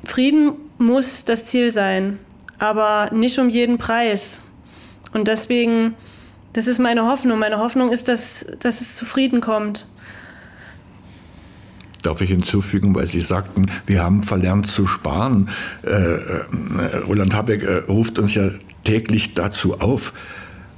Frieden muss das Ziel sein, aber nicht um jeden Preis. Und deswegen, das ist meine Hoffnung. Meine Hoffnung ist, dass, dass es zu Frieden kommt. Darf ich hinzufügen, weil Sie sagten, wir haben verlernt zu sparen. Äh, äh, Roland Habeck äh, ruft uns ja täglich dazu auf,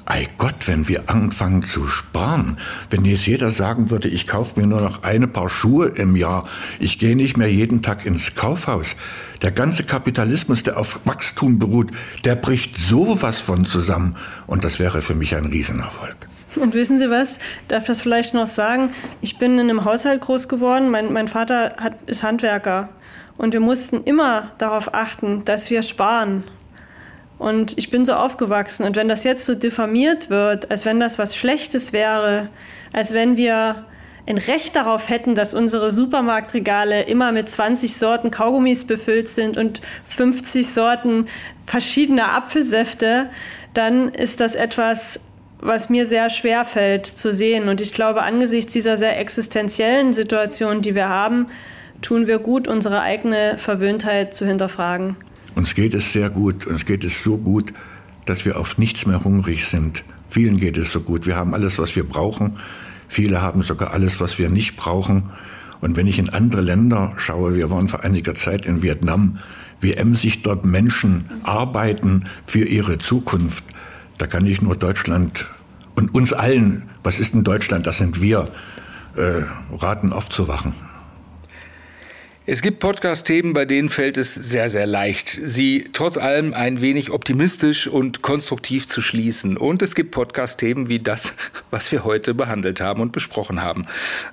Ei Gott, wenn wir anfangen zu sparen, wenn jetzt jeder sagen würde, ich kaufe mir nur noch eine Paar Schuhe im Jahr, ich gehe nicht mehr jeden Tag ins Kaufhaus. Der ganze Kapitalismus, der auf Wachstum beruht, der bricht sowas von zusammen. Und das wäre für mich ein Riesenerfolg. Und wissen Sie was? Darf das vielleicht noch sagen? Ich bin in einem Haushalt groß geworden. Mein, mein Vater hat, ist Handwerker. Und wir mussten immer darauf achten, dass wir sparen. Und ich bin so aufgewachsen. Und wenn das jetzt so diffamiert wird, als wenn das was Schlechtes wäre, als wenn wir ein Recht darauf hätten, dass unsere Supermarktregale immer mit 20 Sorten Kaugummis befüllt sind und 50 Sorten verschiedener Apfelsäfte, dann ist das etwas, was mir sehr schwer fällt zu sehen. Und ich glaube, angesichts dieser sehr existenziellen Situation, die wir haben, tun wir gut, unsere eigene Verwöhntheit zu hinterfragen. Uns geht es sehr gut. Uns geht es so gut, dass wir auf nichts mehr hungrig sind. Vielen geht es so gut. Wir haben alles, was wir brauchen. Viele haben sogar alles, was wir nicht brauchen. Und wenn ich in andere Länder schaue, wir waren vor einiger Zeit in Vietnam, wie emsig dort Menschen arbeiten für ihre Zukunft, da kann ich nur Deutschland und uns allen, was ist denn Deutschland, das sind wir, äh, raten aufzuwachen. Es gibt Podcast-Themen, bei denen fällt es sehr, sehr leicht, sie trotz allem ein wenig optimistisch und konstruktiv zu schließen. Und es gibt Podcast-Themen wie das, was wir heute behandelt haben und besprochen haben.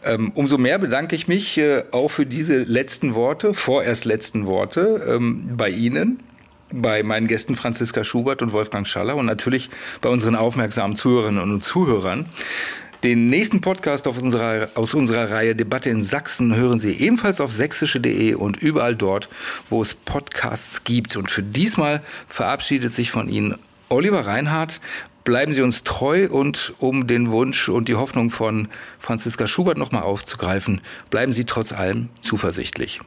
Ähm, umso mehr bedanke ich mich äh, auch für diese letzten Worte, vorerst letzten Worte ähm, bei Ihnen bei meinen Gästen Franziska Schubert und Wolfgang Schaller und natürlich bei unseren aufmerksamen Zuhörerinnen und Zuhörern. Den nächsten Podcast unserer, aus unserer Reihe Debatte in Sachsen hören Sie ebenfalls auf sächsische.de und überall dort, wo es Podcasts gibt. Und für diesmal verabschiedet sich von Ihnen Oliver Reinhardt. Bleiben Sie uns treu und um den Wunsch und die Hoffnung von Franziska Schubert nochmal aufzugreifen, bleiben Sie trotz allem zuversichtlich.